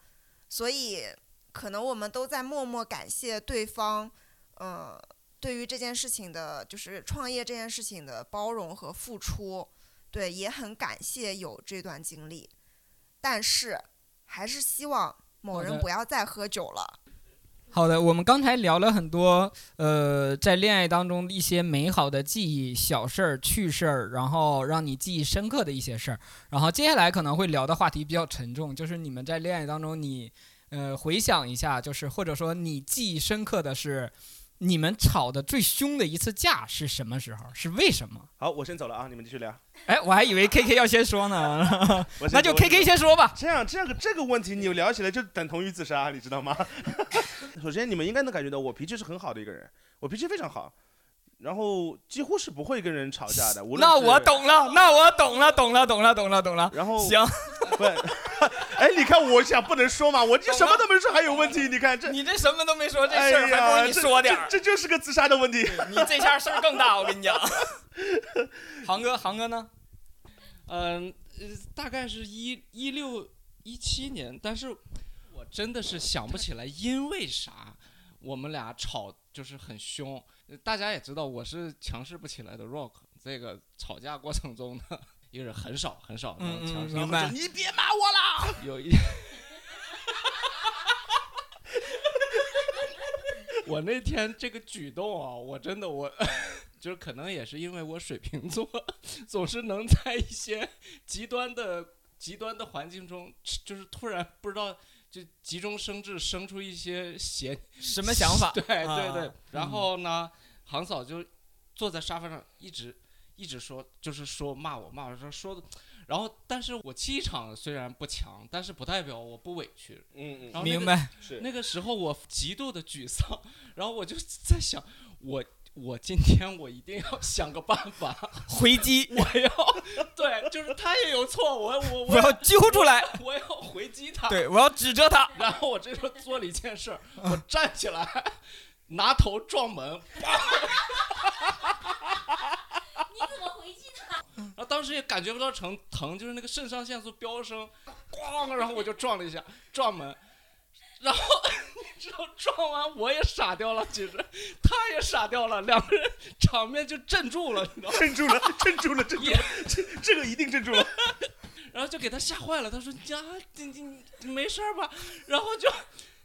所以。可能我们都在默默感谢对方，呃，对于这件事情的，就是创业这件事情的包容和付出，对，也很感谢有这段经历，但是还是希望某人不要再喝酒了。好的，我们刚才聊了很多，呃，在恋爱当中一些美好的记忆、小事儿、趣事儿，然后让你记忆深刻的一些事儿，然后接下来可能会聊的话题比较沉重，就是你们在恋爱当中你。呃，回想一下，就是或者说你记忆深刻的是，你们吵的最凶的一次架是什么时候？是为什么？好，我先走了啊，你们继续聊。哎，我还以为 K K 要先说呢，那就 K K 先说吧。这样，这样个这个问题你聊起来就等同于自杀，你知道吗？首先，你们应该能感觉到我脾气是很好的一个人，我脾气非常好，然后几乎是不会跟人吵架的。那我懂了，那我懂了，懂了，懂了，懂了，懂了。然后行，不。哎，你看，我想不能说嘛，我这什么都没说，还有问题？你看这，你这什么都没说，这事儿还不如你说点这就是个自杀的问题。你这下事儿更大，我跟你讲。航哥，航哥呢？嗯，大概是一一六一七年，但是我真的是想不起来因为啥我们俩吵就是很凶。大家也知道，我是强势不起来的 Rock，这个吵架过程中呢。一个人很少很少能强势，明白你别骂我了。有一，我那天这个举动啊，我真的我，就是可能也是因为我水瓶座，总是能在一些极端的极端的环境中，就是突然不知道就急中生智，生出一些邪 什么想法？对对对。然后呢，航嫂就坐在沙发上一直。一直说就是说骂我骂我说说的，然后但是我气场虽然不强，但是不代表我不委屈。嗯嗯，明白。是那个时候我极度的沮丧，然后我就在想，我我今天我一定要想个办法。回击，我要对，就是他也有错，我我我要揪出来，我要回击他，对我要指责他。然后我这时候做了一件事，我站起来，拿头撞门。你怎么回击他？然后当时也感觉不到疼疼，就是那个肾上腺素飙升，咣，然后我就撞了一下撞门，然后 你知道撞完我也傻掉了，其实他也傻掉了，两个人场面就镇住了，你知道吗？镇住了，镇住了，镇住了，这这个一定镇住了。然后就给他吓坏了，他说：“呀，你你你没事吧？”然后就。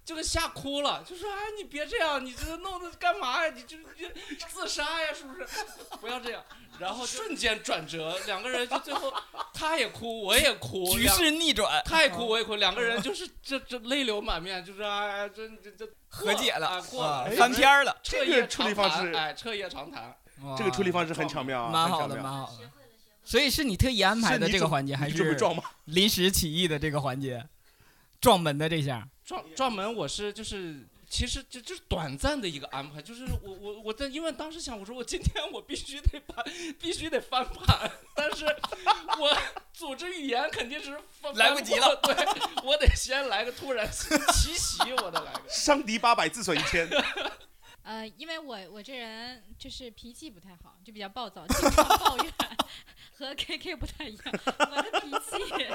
就给吓哭了，就说：“哎，你别这样，你这弄的干嘛呀？你就就自杀呀，是不是？不要这样。”然后瞬间转折，两个人就最后 他也哭，我也哭，局势逆转，他也哭，我也哭，两个人就是这这泪流满面，就是哎，这这这和解了，过了，翻篇了，彻夜处理方式，哎，彻夜长谈，这个处理方式很巧妙啊，蛮好的，蛮好的。所以是你特意安排的这个环节，还是临时起意的这个环节？撞门的这下。撞撞门，我是就是，其实就就是短暂的一个安排，就是我我我在因为当时想，我说我今天我必须得把必须得翻盘，但是我组织语言肯定是来不及了，对我得先来个突然奇袭，我得来个伤敌八百自损一千。呃，因为我我这人就是脾气不太好，就比较暴躁，经常抱怨，和 KK 不太一样，我的脾气。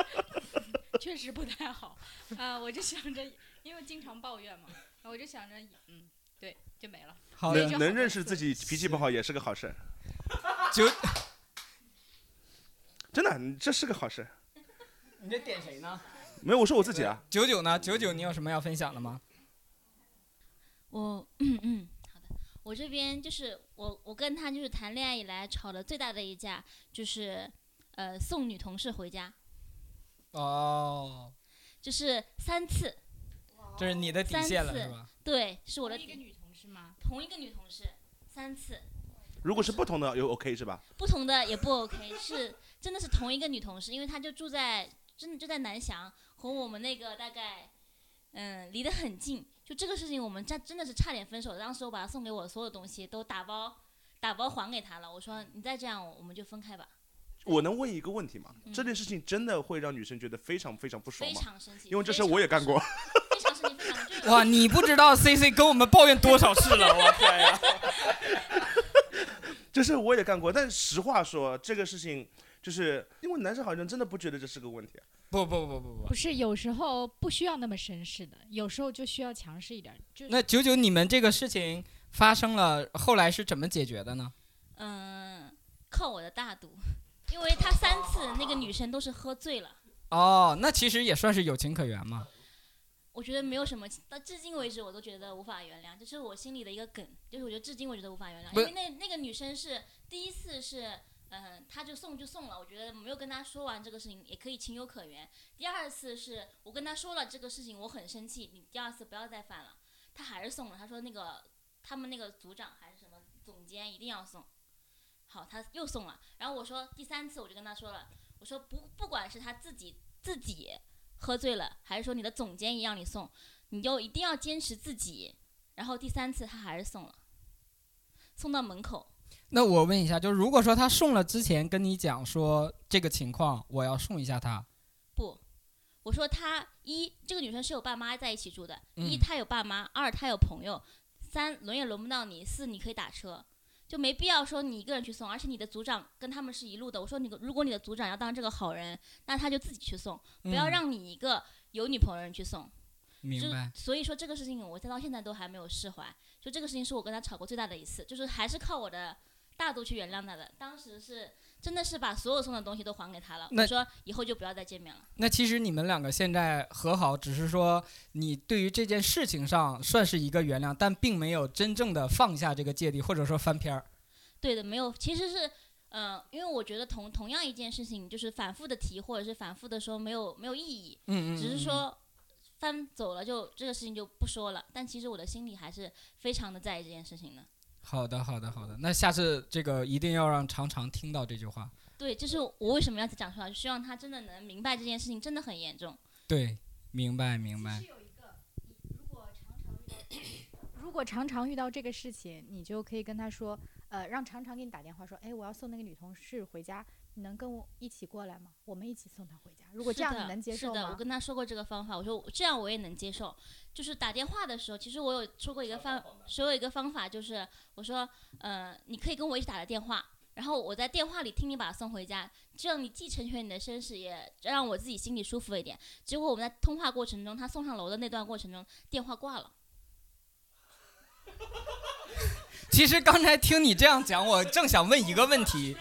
确实不太好，啊，我就想着，因为经常抱怨嘛，我就想着，嗯，对，就没了。好的，能认识自己脾气不好也是个好事。九，真的，这是个好事。你在点谁呢？没有，我说我自己啊。九九呢？九九，你有什么要分享的吗？我，嗯嗯，好的，我这边就是我，我跟他就是谈恋爱以来吵的最大的一架，就是。呃送女同事回家。哦。就是三次。这是你的底线了，是吧？对，是我的。一个女同事吗？同一个女同事，三次。如果是不同的，又 OK 是吧？不同的也不 OK，是真的是同一个女同事，因为她就住在真的就在南翔，和我们那个大概嗯离得很近。就这个事情，我们真真的是差点分手。当时我把她送给我所有东西都打包打包还给她了，我说你再这样，我们就分开吧。我能问一个问题吗？这件事情真的会让女生觉得非常非常不爽吗？非常生气，因为这事我也干过。非常生气，非常 哇！你不知道 C C 跟我们抱怨多少次了，我天呀！这事我也干过，但实话说，这个事情就是因为男生好像真的不觉得这是个问题。不不不不不，不是有时候不需要那么绅士的，有时候就需要强势一点。那九九，你们这个事情发生了，后来是怎么解决的呢？嗯，靠我的大度。因为他三次那个女生都是喝醉了。哦，那其实也算是有情可原嘛。我觉得没有什么，到至今为止我都觉得无法原谅，这是我心里的一个梗，就是我觉得至今为止都无法原谅。因为那那个女生是第一次是，嗯，她就送就送了，我觉得没有跟她说完这个事情也可以情有可原。第二次是我跟他说了这个事情，我很生气，你第二次不要再犯了，他还是送了。他说那个他们那个组长还是什么总监一定要送。好，他又送了，然后我说第三次我就跟他说了，我说不不管是他自己自己喝醉了，还是说你的总监一样你送，你就一定要坚持自己。然后第三次他还是送了，送到门口。那我问一下，就如果说他送了之前跟你讲说这个情况，我要送一下他。不，我说他一这个女生是有爸妈在一起住的，一她有爸妈，二她有朋友，三轮也轮不到你，四你可以打车。就没必要说你一个人去送，而且你的组长跟他们是一路的。我说你，如果你的组长要当这个好人，那他就自己去送，不要让你一个有女朋友人去送。明白。所以说这个事情，我再到现在都还没有释怀。就这个事情是我跟他吵过最大的一次，就是还是靠我的大度去原谅他的。当时是真的是把所有送的东西都还给他了。我说以后就不要再见面了。那其实你们两个现在和好，只是说你对于这件事情上算是一个原谅，但并没有真正的放下这个芥蒂，或者说翻篇儿。对的，没有，其实是，嗯，因为我觉得同同样一件事情，就是反复的提或者是反复的说，没有没有意义，嗯嗯，只是说翻走了就这个事情就不说了，但其实我的心里还是非常的在意这件事情的。好的，好的，好的，那下次这个一定要让常常听到这句话。对，就是我为什么要讲出来，就希望他真的能明白这件事情真的很严重。对，明白明白。如果常常遇到这个事情，你就可以跟他说。呃，让常常给你打电话说，哎，我要送那个女同事回家，你能跟我一起过来吗？我们一起送她回家。如果这样你能接受吗？是的，我跟他说过这个方法，我说这样我也能接受。就是打电话的时候，其实我有说过一个方，说过一个方法，就是我说，呃，你可以跟我一起打个电话，然后我在电话里听你把他送回家，这样你既成全你的身世，也让我自己心里舒服一点。结果我们在通话过程中，他送上楼的那段过程中，电话挂了。其实刚才听你这样讲，我正想问一个问题。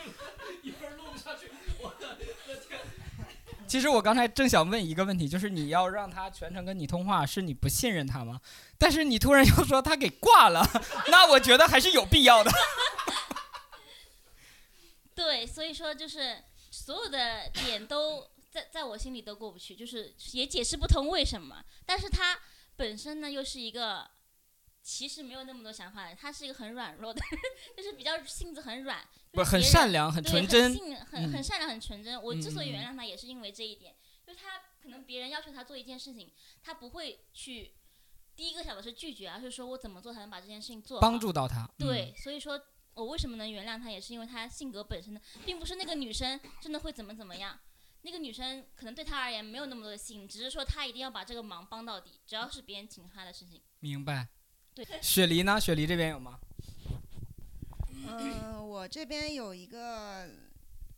其实我刚才正想问一个问题，就是你要让他全程跟你通话，是你不信任他吗？但是你突然又说他给挂了，那我觉得还是有必要的。对，所以说就是所有的点都在在我心里都过不去，就是也解释不通为什么。但是他本身呢，又是一个。其实没有那么多想法的，他是一个很软弱的，就是比较性子很软，不很善良，很纯真，很很善良，很纯真。我之所以原谅他，也是因为这一点，就是他可能别人要求他做一件事情，他不会去第一个想的是拒绝，而是说我怎么做才能把这件事情做，帮助到他。对，所以说我为什么能原谅他，也是因为他性格本身的，并不是那个女生真的会怎么怎么样，那个女生可能对他而言没有那么多的吸引，只是说他一定要把这个忙帮到底，只要是别人请他的事情。明白。对，雪梨呢？雪梨这边有吗？嗯，我这边有一个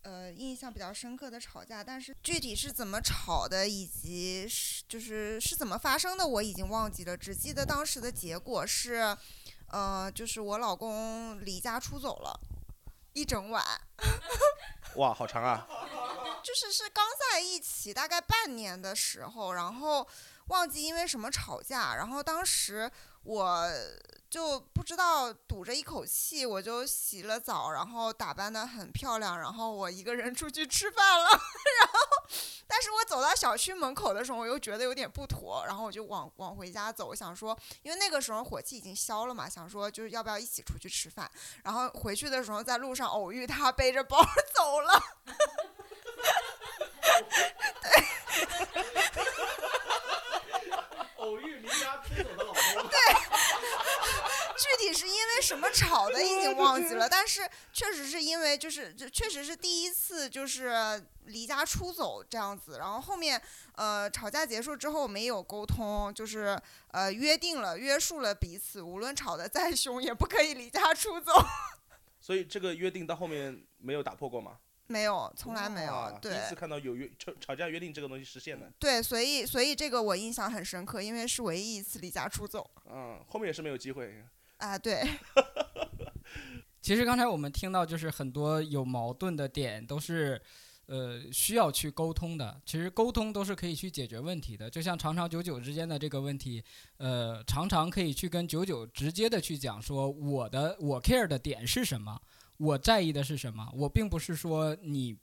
呃印象比较深刻的吵架，但是具体是怎么吵的，以及是就是是怎么发生的，我已经忘记了，只记得当时的结果是，呃，就是我老公离家出走了，一整晚。哇，好长啊！就是是刚在一起大概半年的时候，然后。忘记因为什么吵架，然后当时我就不知道堵着一口气，我就洗了澡，然后打扮的很漂亮，然后我一个人出去吃饭了，然后但是我走到小区门口的时候，我又觉得有点不妥，然后我就往往回家走，想说，因为那个时候火气已经消了嘛，想说就是要不要一起出去吃饭，然后回去的时候在路上偶遇他背着包走了。对，偶遇离家出走的老公。对，具体是因为什么吵的已经忘记了，但是确实是因为就是这确实是第一次就是离家出走这样子，然后后面呃吵架结束之后没有沟通，就是呃约定了约束了彼此，无论吵得再凶也不可以离家出走。所以这个约定到后面没有打破过吗？没有，从来没有。对，第一次看到有约吵吵架约定这个东西实现的。对，所以所以这个我印象很深刻，因为是唯一一次离家出走。嗯，后面也是没有机会。啊，对。其实刚才我们听到，就是很多有矛盾的点都是，呃，需要去沟通的。其实沟通都是可以去解决问题的。就像长长久久之间的这个问题，呃，常常可以去跟九九直接的去讲说，我的我 care 的点是什么。我在意的是什么？我并不是说你不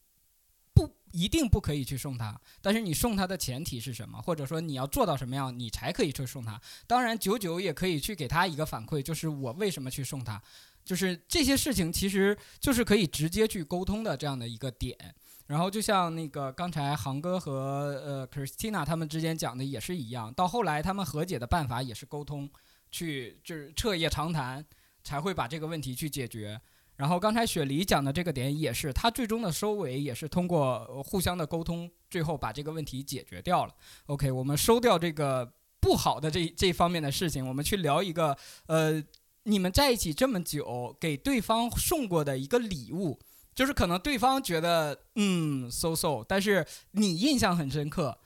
一定不可以去送他，但是你送他的前提是什么？或者说你要做到什么样，你才可以去送他？当然，九九也可以去给他一个反馈，就是我为什么去送他？就是这些事情其实就是可以直接去沟通的这样的一个点。然后就像那个刚才航哥和呃 Christina 他们之间讲的也是一样，到后来他们和解的办法也是沟通，去就是彻夜长谈，才会把这个问题去解决。然后刚才雪梨讲的这个点也是，他最终的收尾也是通过互相的沟通，最后把这个问题解决掉了。OK，我们收掉这个不好的这这方面的事情，我们去聊一个，呃，你们在一起这么久，给对方送过的一个礼物，就是可能对方觉得嗯 so so，但是你印象很深刻，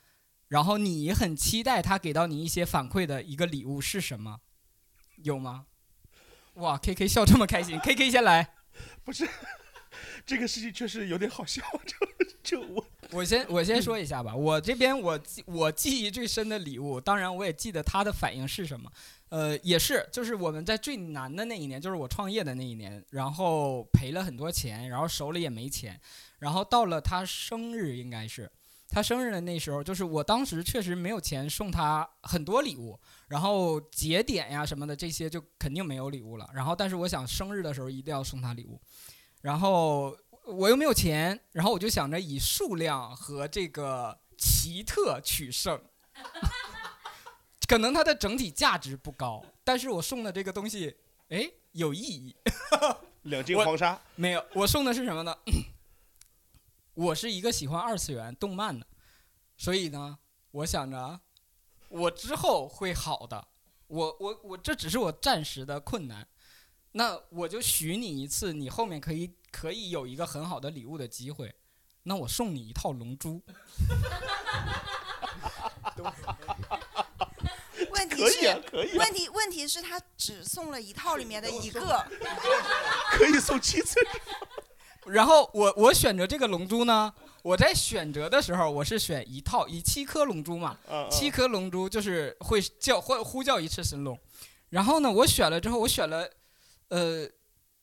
然后你很期待他给到你一些反馈的一个礼物是什么？有吗？哇，K K 笑这么开心，K K 先来。不是，这个事情确实有点好笑。就就我，我先我先说一下吧。我这边我记我记忆最深的礼物，当然我也记得他的反应是什么。呃，也是，就是我们在最难的那一年，就是我创业的那一年，然后赔了很多钱，然后手里也没钱，然后到了他生日，应该是。他生日的那时候，就是我当时确实没有钱送他很多礼物，然后节点呀什么的这些就肯定没有礼物了。然后，但是我想生日的时候一定要送他礼物，然后我又没有钱，然后我就想着以数量和这个奇特取胜。可能它的整体价值不高，但是我送的这个东西，哎，有意义。两斤黄沙？没有，我送的是什么呢？我是一个喜欢二次元动漫的，所以呢，我想着我之后会好的。我我我这只是我暂时的困难，那我就许你一次，你后面可以可以有一个很好的礼物的机会。那我送你一套龙珠。问题是，问题问题是他只送了一套里面的一个，可以送七次。然后我我选择这个龙珠呢，我在选择的时候我是选一套，以七颗龙珠嘛，七颗龙珠就是会叫会呼叫一次神龙。然后呢，我选了之后，我选了，呃，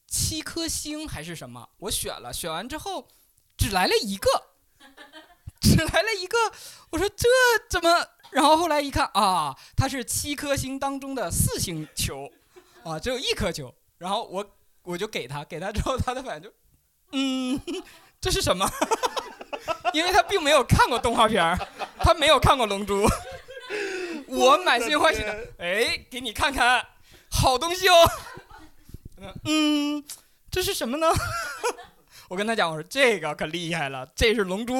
七颗星还是什么？我选了，选完之后只来了一个，只来了一个。我说这怎么？然后后来一看啊，它是七颗星当中的四星球，啊，只有一颗球。然后我我就给他，给他之后，他的反应就。嗯，这是什么？因为他并没有看过动画片儿，他没有看过《龙珠》。我满心欢喜的，哎，给你看看，好东西哦。嗯，这是什么呢？我跟他讲，我说这个可厉害了，这是龙珠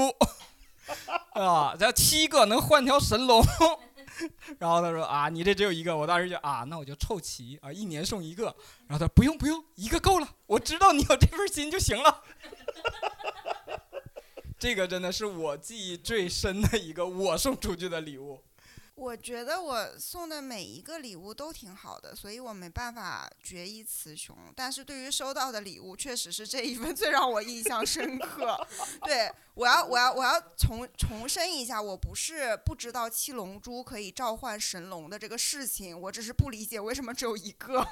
啊，这七个能换条神龙。然后他说啊，你这只有一个，我当时就啊，那我就凑齐啊，一年送一个。然后他说不用不用，一个够了，我知道你有这份心就行了。这个真的是我记忆最深的一个我送出去的礼物。我觉得我送的每一个礼物都挺好的，所以我没办法决一雌雄。但是对于收到的礼物，确实是这一份最让我印象深刻。对，我要我要我要重重申一下，我不是不知道七龙珠可以召唤神龙的这个事情，我只是不理解为什么只有一个。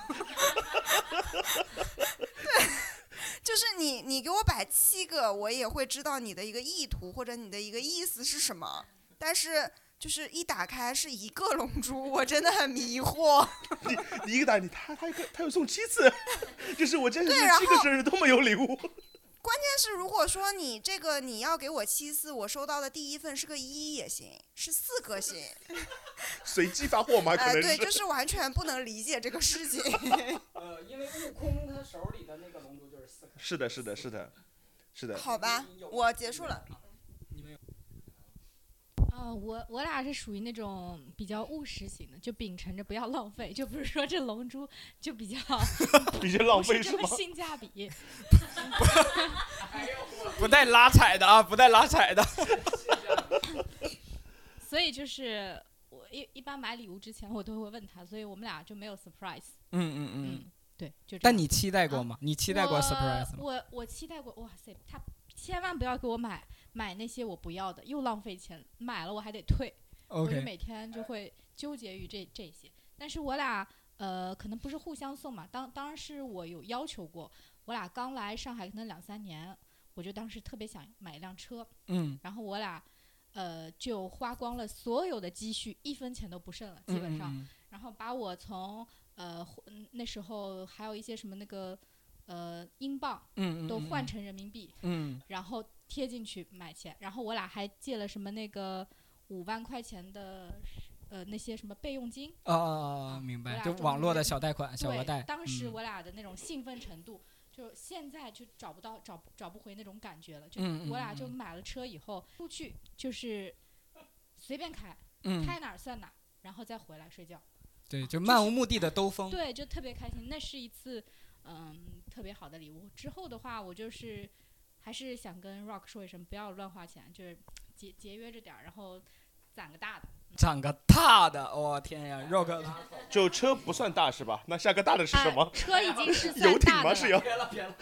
对，就是你你给我摆七个，我也会知道你的一个意图或者你的一个意思是什么，但是。就是一打开是一个龙珠，我真的很迷惑。你你一个打你他他一个他又送七次，就是我真是七个生日都没有礼物。关键是如果说你这个你要给我七次，我收到的第一份是个一也行，是四颗星。随机发货吗？可能是。对，就是完全不能理解这个事情。呃，因为悟空他手里的那个龙珠就是四个。是的，是的，是的，是的。好吧，我结束了。呃，我我俩是属于那种比较务实型的，就秉承着不要浪费，就不是说这龙珠就比较 比较浪费是吗？性价比，不带拉踩的啊，不带拉踩的。所以就是我一一般买礼物之前我都会问他，所以我们俩就没有 surprise。嗯嗯嗯，对，就。但你期待过吗？你期待过 surprise 吗？我我期待过，哇塞，他千万不要给我买。买那些我不要的，又浪费钱，买了我还得退，我就每天就会纠结于这这些。但是我俩呃，可能不是互相送嘛，当当然是我有要求过，我俩刚来上海可能两三年，我就当时特别想买一辆车，嗯，然后我俩呃就花光了所有的积蓄，一分钱都不剩了，基本上，然后把我从呃那时候还有一些什么那个呃英镑，嗯都换成人民币，嗯，然后。贴进去买钱，然后我俩还借了什么那个五万块钱的呃那些什么备用金。哦哦哦，明白，就网络的小贷款、小额贷。当时我俩的那种兴奋程度，就现在就找不到、找找不回那种感觉了。就我俩就买了车以后出去就是随便开，开哪儿算哪儿，然后再回来睡觉。对，就漫无目的的兜风。对，就特别开心。那是一次嗯特别好的礼物。之后的话，我就是。还是想跟 Rock 说一声，不要乱花钱，就是节节约着点儿，然后攒个大的。攒个大的，我天呀，Rock，就车不算大是吧？那下个大的是什么？车已经是 游艇吗？是游。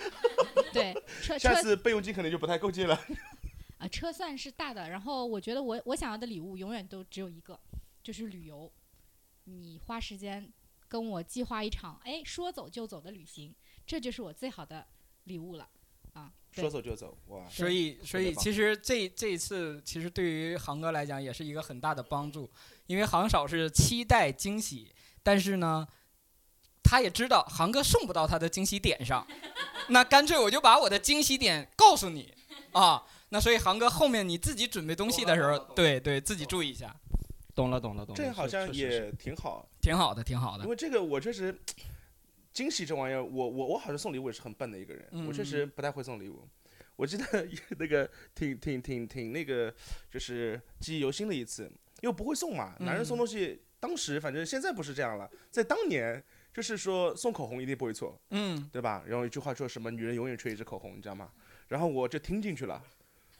对，车下次备用金可能就不太够劲了。啊，车算是大的，然后我觉得我我想要的礼物永远都只有一个，就是旅游。你花时间跟我计划一场，哎，说走就走的旅行，这就是我最好的礼物了啊。说走就走，哇！所以，所以其实这这一次，其实对于航哥来讲也是一个很大的帮助，因为航少是期待惊喜，但是呢，他也知道航哥送不到他的惊喜点上，那干脆我就把我的惊喜点告诉你啊。那所以航哥后面你自己准备东西的时候，对对，自己注意一下。懂了，懂了，懂了。这好像也挺好，挺好的，挺好的。因为这个我确实。惊喜这玩意儿，我我我好像送礼物也是很笨的一个人，我确实不太会送礼物。我记得 那个挺挺挺挺那个，就是记忆犹新的一次，因为不会送嘛，男人送东西，当时反正现在不是这样了，在当年就是说送口红一定不会错，嗯，对吧？然后一句话说什么女人永远缺一支口红，你知道吗？然后我就听进去了，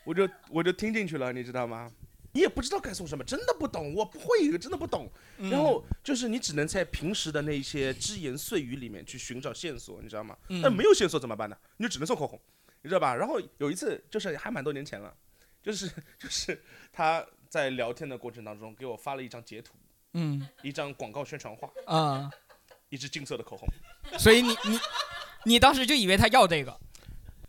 我就我就听进去了，你知道吗？你也不知道该送什么，真的不懂，我不会，真的不懂。然后就是你只能在平时的那些只言碎语里面去寻找线索，你知道吗？那没有线索怎么办呢？你就只能送口红，你知道吧？然后有一次就是还蛮多年前了，就是 就是他在聊天的过程当中给我发了一张截图，嗯，一张广告宣传画，啊，一支金色的口红。所以你你你当时就以为他要这个。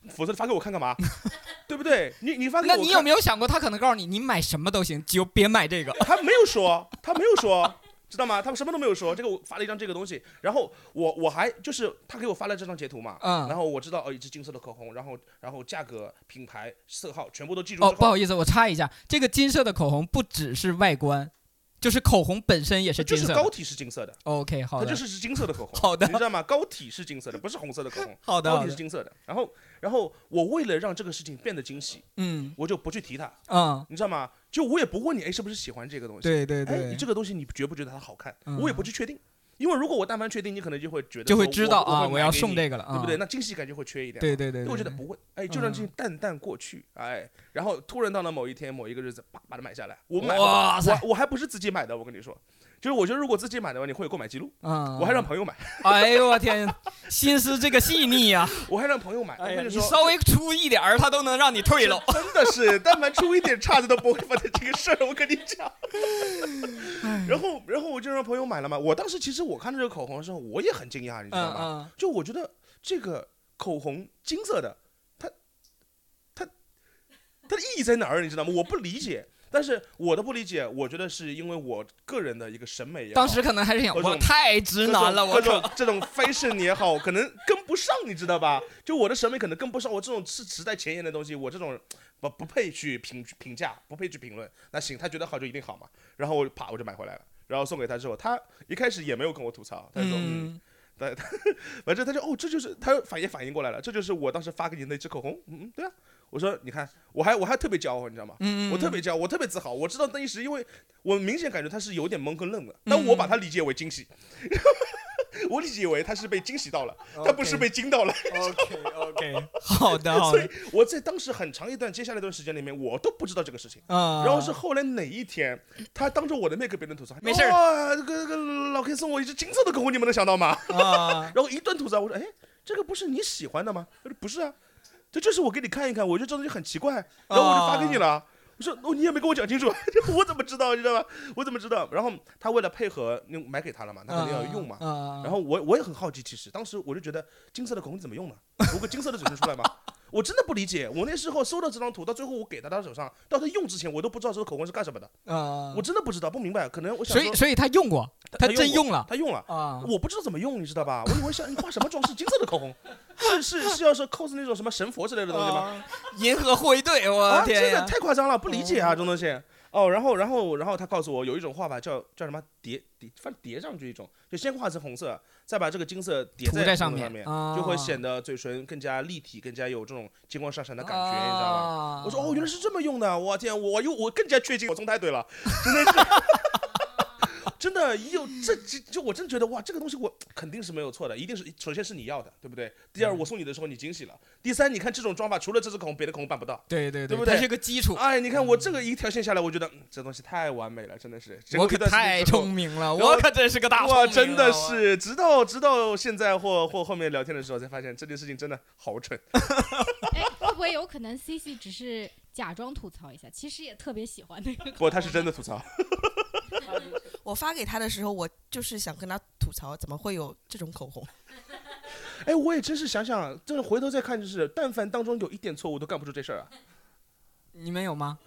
否则发给我看干嘛？对不对？你你发给我，那你有没有想过，他可能告诉你，你买什么都行，就别买这个。他没有说，他没有说，知道吗？他们什么都没有说。这个我发了一张这个东西，然后我我还就是他给我发了这张截图嘛，嗯，然后我知道哦，一支金色的口红，然后然后价格、品牌、色号全部都记住。哦，不好意思，我插一下，这个金色的口红不只是外观。就是口红本身也是金色，就是膏体是金色的。OK，好的，它就是是金色的口红。好的，你知道吗？膏体是金色的，不是红色的口红。好的，膏体是金色的。然后，然后我为了让这个事情变得惊喜，嗯，我就不去提它。嗯，你知道吗？就我也不问你，哎，是不是喜欢这个东西？对对对。哎，你这个东西你觉不觉得它好看？我也不去确定。因为如果我但凡确定，你可能就会觉得就会知道啊，我要送这个了，对不对？那惊喜感就会缺一点。对对对，我觉得不会，哎，就让这淡淡过去，哎，然后突然到了某一天某一个日子，叭把它买下来，我买，我我还不是自己买的，我跟你说。就是我觉得如果自己买的话，你会有购买记录。嗯，我还让朋友买。哎呦我天，心思这个细腻呀！我还让朋友买。哎呀，你稍微出一点儿，他都能让你退了。真的是，但凡出一点岔子都不会发生这个事儿，我跟你讲。然后，然后我就让朋友买了嘛。我当时其实我看到这个口红的时候，我也很惊讶，你知道吗？就我觉得这个口红金色的，它，它，它的意义在哪儿？你知道吗？我不理解。但是我的不理解，我觉得是因为我个人的一个审美。当时可能还是想，我太直男了，我这种这种 fashion 也好，可能跟不上，你知道吧？就我的审美可能跟不上，我这种是时代前沿的东西，我这种不不配去评评价，不配去评论。那行，他觉得好就一定好嘛。然后我啪我就买回来了，然后送给他之后，他一开始也没有跟我吐槽，他说嗯，对，反正他就哦，这就是他反也反应过来了，这就是我当时发给你那支口红，嗯嗯，对啊。我说，你看，我还我还特别骄傲，你知道吗？嗯我特别骄傲，我特别自豪。我知道那一时，因为我明显感觉他是有点懵跟愣的，但我把他理解为惊喜。我理解为他是被惊喜到了，他不是被惊到了。OK OK，好的好的。所以我在当时很长一段接下来一段时间里面，我都不知道这个事情。啊。然后是后来哪一天，他当着我的面跟别人吐槽，没事哇，这个这个老 K 送我一只金色的口红，你们能想到吗？啊。然后一顿吐槽，我说，哎，这个不是你喜欢的吗？他说不是啊。这就是我给你看一看，我觉得这东西很奇怪，然后我就发给你了。我说哦，你也没跟我讲清楚，我怎么知道？你知道吧？我怎么知道？然后他为了配合，那买给他了嘛，他肯定要用嘛。然后我我也很好奇，其实当时我就觉得金色的口红怎么用呢？涂个金色的嘴唇出来吗？我真的不理解。我那时候收到这张图，到最后我给到他手上，到他用之前，我都不知道这个口红是干什么的。啊，我真的不知道，不明白。可能我想所以所以他用过，他真用了，他用了啊！我不知道怎么用，你知道吧？我以为像你画什么妆是金色的口红，是是是要是 cos 那种什么神佛之类的东西吗？银河护卫队，我天，真的太夸张了，不理解啊，这种东西。哦，然后，然后，然后他告诉我有一种画法叫叫什么叠叠，反正叠上去一种，就先画成红色，再把这个金色叠在上面，就会显得嘴唇更加立体，更加有这种金光闪闪的感觉，你知道吗？我说哦，原来是这么用的，我天，我又我更加确信我中太对了，真的是。真的有这这就我真觉得哇，这个东西我肯定是没有错的，一定是首先是你要的，对不对？第二，我送你的时候你惊喜了。第三，你看这种装法，除了这支口红，别的口红办不到。对对对，对不对？它是个基础。哎，你看我这个一条线下来，我觉得这东西太完美了，真的是。我可太聪明了，我可真是个大我，真的是，直到直到现在或或后面聊天的时候，才发现这件事情真的好蠢。哎，会不会有可能 C C 只是假装吐槽一下，其实也特别喜欢那个？不，他是真的吐槽。我发给他的时候，我就是想跟他吐槽，怎么会有这种口红？哎，我也真是想想，真的回头再看，就是但凡当中有一点错误，都干不出这事儿啊。你们有吗？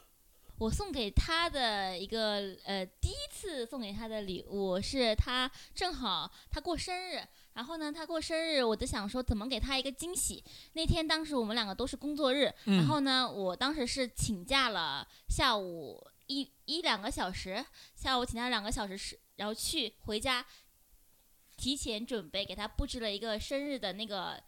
我送给他的一个呃，第一次送给他的礼物是他正好他过生日，然后呢，他过生日，我就想说怎么给他一个惊喜。那天当时我们两个都是工作日，然后呢，我当时是请假了下午。一一两个小时，下午请假两个小时是，然后去回家，提前准备给他布置了一个生日的那个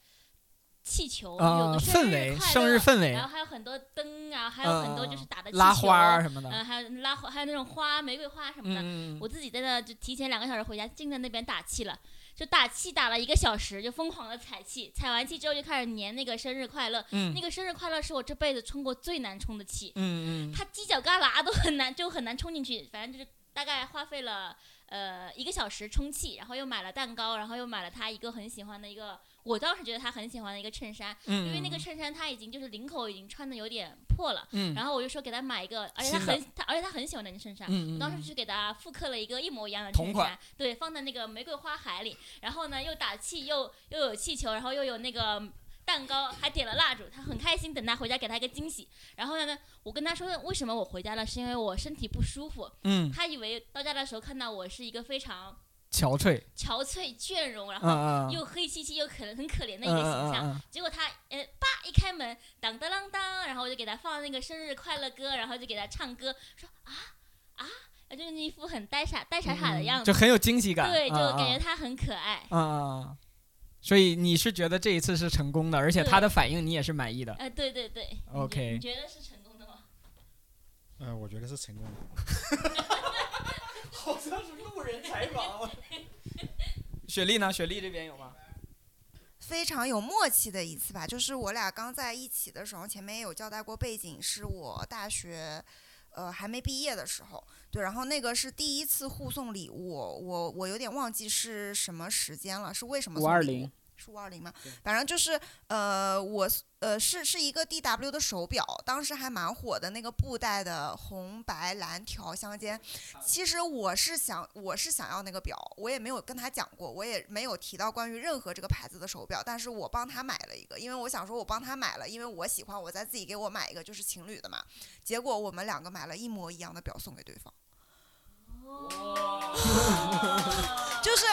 气球，有个氛围，生日氛围，然后还有很多灯啊，还有很多就是打的拉花什么的，嗯，还有拉花，还有那种花，玫瑰花什么的。我自己在那就提前两个小时回家，静在那边打气了。就打气打了一个小时，就疯狂的踩气，踩完气之后就开始粘那个生日快乐。嗯，那个生日快乐是我这辈子充过最难充的气。嗯嗯，它犄角旮旯都很难，就很难充进去。反正就是大概花费了呃一个小时充气，然后又买了蛋糕，然后又买了他一个很喜欢的一个。我当时觉得他很喜欢的一个衬衫，因为那个衬衫他已经就是领口已经穿的有点破了，然后我就说给他买一个，而且他很他而且他很喜欢那件衬衫，我当时就给他复刻了一个一模一样的衬衫，对，放在那个玫瑰花海里，然后呢又打气又又有气球，然后又有那个蛋糕，还点了蜡烛，他很开心，等他回家给他一个惊喜。然后呢，我跟他说为什么我回家了，是因为我身体不舒服，嗯，他以为到家的时候看到我是一个非常。憔悴，憔悴倦容，然后又黑漆漆又可能很可怜的一个形象。结果他呃，叭一开门，当当当当，然后我就给他放那个生日快乐歌，然后就给他唱歌，说啊啊，就是那一副很呆傻呆傻傻的样子，就很有惊喜感。对，就感觉他很可爱。嗯，所以你是觉得这一次是成功的，而且他的反应你也是满意的。呃，对对对。OK。你觉得是成功的吗？嗯，我觉得是成功的。好像是路人采访。雪莉呢？雪莉这边有吗？非常有默契的一次吧，就是我俩刚在一起的时候，前面也有交代过背景，是我大学，呃，还没毕业的时候，对，然后那个是第一次互送礼物，我我有点忘记是什么时间了，是为什么送礼物？是五二零吗？反正就是，呃，我呃是是一个 D W 的手表，当时还蛮火的，那个布袋的红白蓝条相间。其实我是想，我是想要那个表，我也没有跟他讲过，我也没有提到关于任何这个牌子的手表，但是我帮他买了一个，因为我想说，我帮他买了，因为我喜欢，我再自己给我买一个就是情侣的嘛。结果我们两个买了一模一样的表送给对方。就是。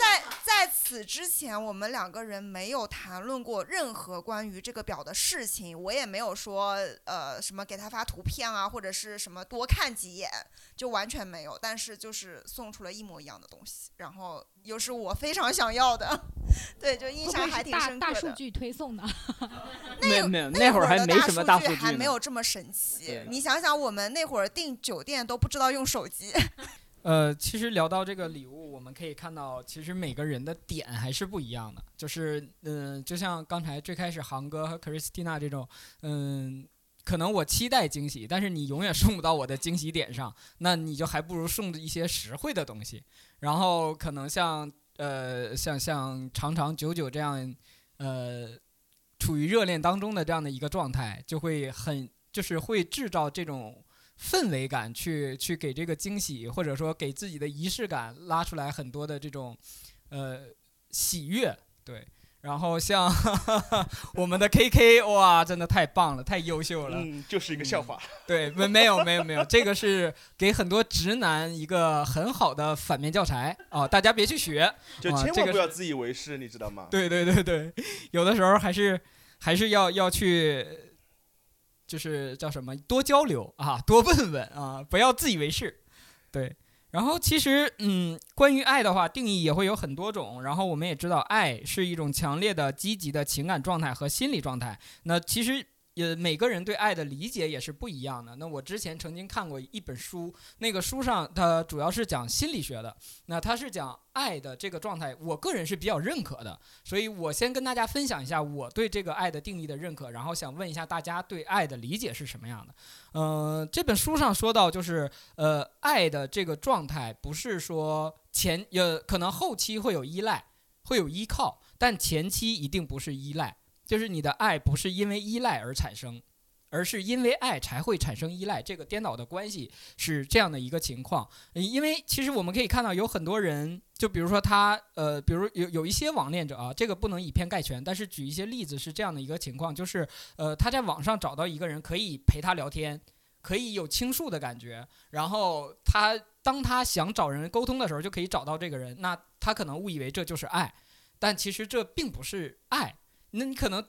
在在此之前，我们两个人没有谈论过任何关于这个表的事情，我也没有说呃什么给他发图片啊，或者是什么多看几眼，就完全没有。但是就是送出了一模一样的东西，然后又是我非常想要的，对，就印象还挺深刻的。大数据推送的，没有没有，那会儿还没什么大数据，还没有这么神奇。你想想，我们那会儿订酒店都不知道用手机。呃，其实聊到这个礼物，我们可以看到，其实每个人的点还是不一样的。就是，嗯，就像刚才最开始航哥和 Christina 这种，嗯，可能我期待惊喜，但是你永远送不到我的惊喜点上，那你就还不如送一些实惠的东西。然后可能像，呃，像像长长久久这样，呃，处于热恋当中的这样的一个状态，就会很，就是会制造这种。氛围感去去给这个惊喜，或者说给自己的仪式感拉出来很多的这种，呃，喜悦，对。然后像 我们的 KK，哇，真的太棒了，太优秀了。嗯，就是一个笑话。对，没没有没有没有，这个是给很多直男一个很好的反面教材啊，大家别去学，就千万不要自以为是，你知道吗？对对对对，有的时候还是还是要要去。就是叫什么多交流啊，多问问啊，不要自以为是，对。然后其实，嗯，关于爱的话，定义也会有很多种。然后我们也知道，爱是一种强烈的、积极的情感状态和心理状态。那其实。呃，每个人对爱的理解也是不一样的。那我之前曾经看过一本书，那个书上它主要是讲心理学的。那它是讲爱的这个状态，我个人是比较认可的。所以我先跟大家分享一下我对这个爱的定义的认可，然后想问一下大家对爱的理解是什么样的。嗯，这本书上说到，就是呃，爱的这个状态不是说前呃可能后期会有依赖，会有依靠，但前期一定不是依赖。就是你的爱不是因为依赖而产生，而是因为爱才会产生依赖。这个颠倒的关系是这样的一个情况。因为其实我们可以看到，有很多人，就比如说他，呃，比如有有一些网恋者啊，这个不能以偏概全，但是举一些例子是这样的一个情况，就是呃，他在网上找到一个人可以陪他聊天，可以有倾诉的感觉，然后他当他想找人沟通的时候，就可以找到这个人，那他可能误以为这就是爱，但其实这并不是爱。那你可能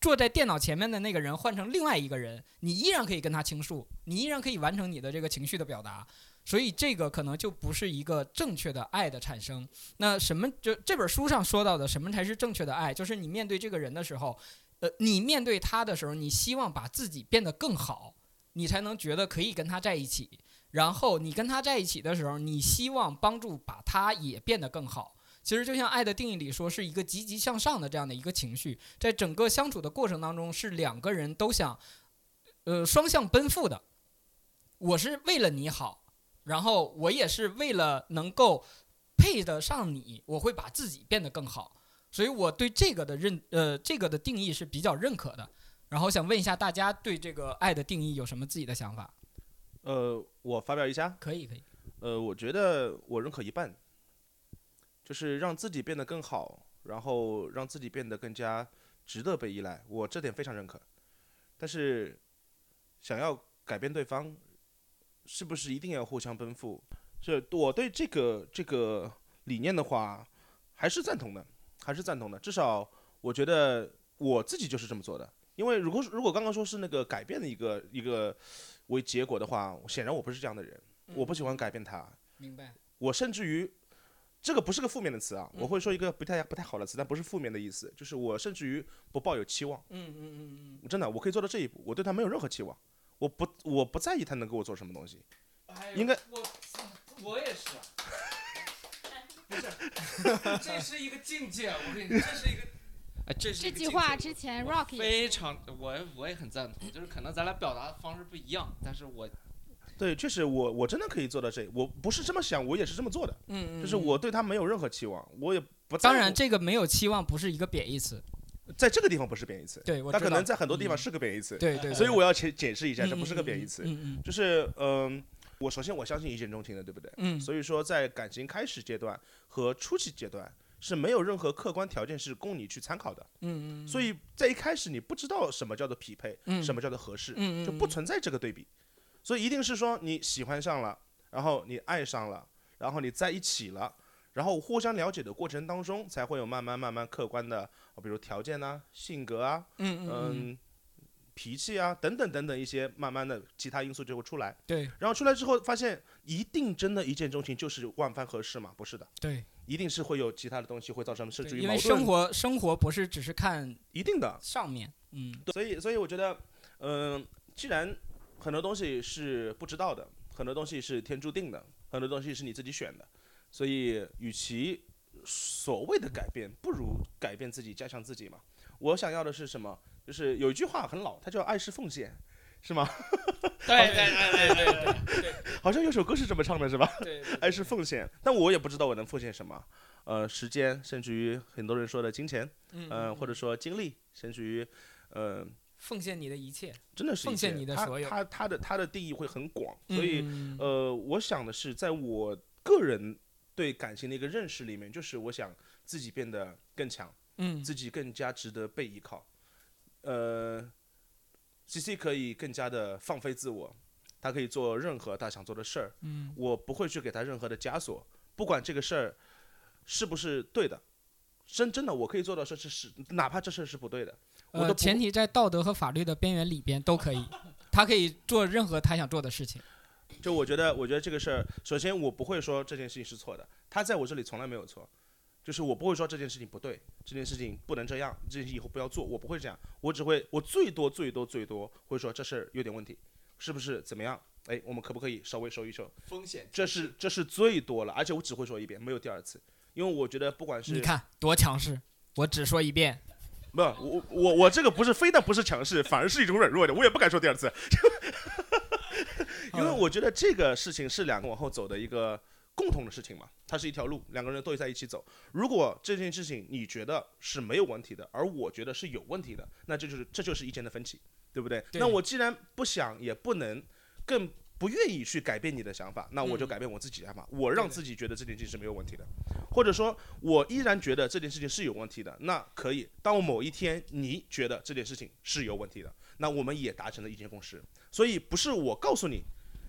坐在电脑前面的那个人换成另外一个人，你依然可以跟他倾诉，你依然可以完成你的这个情绪的表达，所以这个可能就不是一个正确的爱的产生。那什么就这本书上说到的什么才是正确的爱？就是你面对这个人的时候，呃，你面对他的时候，你希望把自己变得更好，你才能觉得可以跟他在一起。然后你跟他在一起的时候，你希望帮助把他也变得更好。其实就像爱的定义里说，是一个积极向上的这样的一个情绪，在整个相处的过程当中，是两个人都想，呃，双向奔赴的。我是为了你好，然后我也是为了能够配得上你，我会把自己变得更好。所以我对这个的认，呃，这个的定义是比较认可的。然后想问一下大家对这个爱的定义有什么自己的想法？呃，我发表一下。可以，可以。呃，我觉得我认可一半。就是让自己变得更好，然后让自己变得更加值得被依赖，我这点非常认可。但是，想要改变对方，是不是一定要互相奔赴？是我对这个这个理念的话，还是赞同的，还是赞同的。至少我觉得我自己就是这么做的。因为如果如果刚刚说是那个改变的一个一个为结果的话，显然我不是这样的人，我不喜欢改变他。明白。我甚至于。这个不是个负面的词啊，我会说一个不太不太好的词，但不是负面的意思，就是我甚至于不抱有期望。嗯嗯嗯嗯，真的，我可以做到这一步，我对他没有任何期望，我不我不在意他能给我做什么东西。应该我我也是。不是，这是一个境界，我跟你，这是一个，哎，这是这句话之前 Rock 非常，我我也很赞同，就是可能咱俩表达的方式不一样，但是我。对，确实，我我真的可以做到这，我不是这么想，我也是这么做的。嗯嗯。就是我对他没有任何期望，我也不。当然，这个没有期望不是一个贬义词，在这个地方不是贬义词。对，他可能在很多地方是个贬义词。对对。所以我要解解释一下，这不是个贬义词。嗯嗯。就是嗯，我首先我相信一见钟情的，对不对？嗯。所以说，在感情开始阶段和初期阶段是没有任何客观条件是供你去参考的。嗯嗯。所以在一开始你不知道什么叫做匹配，什么叫做合适，就不存在这个对比。所以一定是说你喜欢上了，然后你爱上了，然后你在一起了，然后互相了解的过程当中，才会有慢慢慢慢客观的，比如条件啊、性格啊、嗯嗯脾气啊等等等等一些慢慢的其他因素就会出来。对。然后出来之后发现，一定真的一见钟情就是万般合适嘛？不是的。对。一定是会有其他的东西会造成甚至于矛盾。因为生活生活不是只是看一定的上面，嗯。所以所以我觉得，嗯，既然。很多东西是不知道的，很多东西是天注定的，很多东西是你自己选的，所以与其所谓的改变，不如改变自己，加强自己嘛。我想要的是什么？就是有一句话很老，它叫“爱是奉献”，是吗？对对对对对对，好像有首歌是这么唱的，是吧？对，爱是奉献，但我也不知道我能奉献什么，呃，时间，甚至于很多人说的金钱，嗯，或者说精力，甚至于，呃。奉献你的一切，真的是奉献你的所有。他他的他的定义会很广，所以呃，我想的是，在我个人对感情的一个认识里面，就是我想自己变得更强，嗯，自己更加值得被依靠。呃，C C 可以更加的放飞自我，他可以做任何他想做的事儿，嗯，我不会去给他任何的枷锁，不管这个事儿是不是对的。真真的，我可以做到说，是是，哪怕这事儿是不对的，呃，前提在道德和法律的边缘里边都可以，他可以做任何他想做的事情。就我觉得，我觉得这个事儿，首先我不会说这件事情是错的，他在我这里从来没有错，就是我不会说这件事情不对，这件事情不能这样，这件事以后不要做，我不会这样，我只会，我最多最多最多会说这事儿有点问题，是不是怎么样？哎，我们可不可以稍微收一收？风险，这是这是最多了，而且我只会说一遍，没有第二次。因为我觉得不管是你看多强势，我只说一遍，不，我我我这个不是非但不是强势，反而是一种软弱的，我也不敢说第二次，因为我觉得这个事情是两个往后走的一个共同的事情嘛，它是一条路，两个人都在一起走。如果这件事情你觉得是没有问题的，而我觉得是有问题的，那这就是这就是意见的分歧，对不对？那我既然不想也不能，更。不愿意去改变你的想法，那我就改变我自己的想法。我让自己觉得这件事情是没有问题的，或者说，我依然觉得这件事情是有问题的。那可以，当某一天你觉得这件事情是有问题的，那我们也达成了意见共识。所以不是我告诉你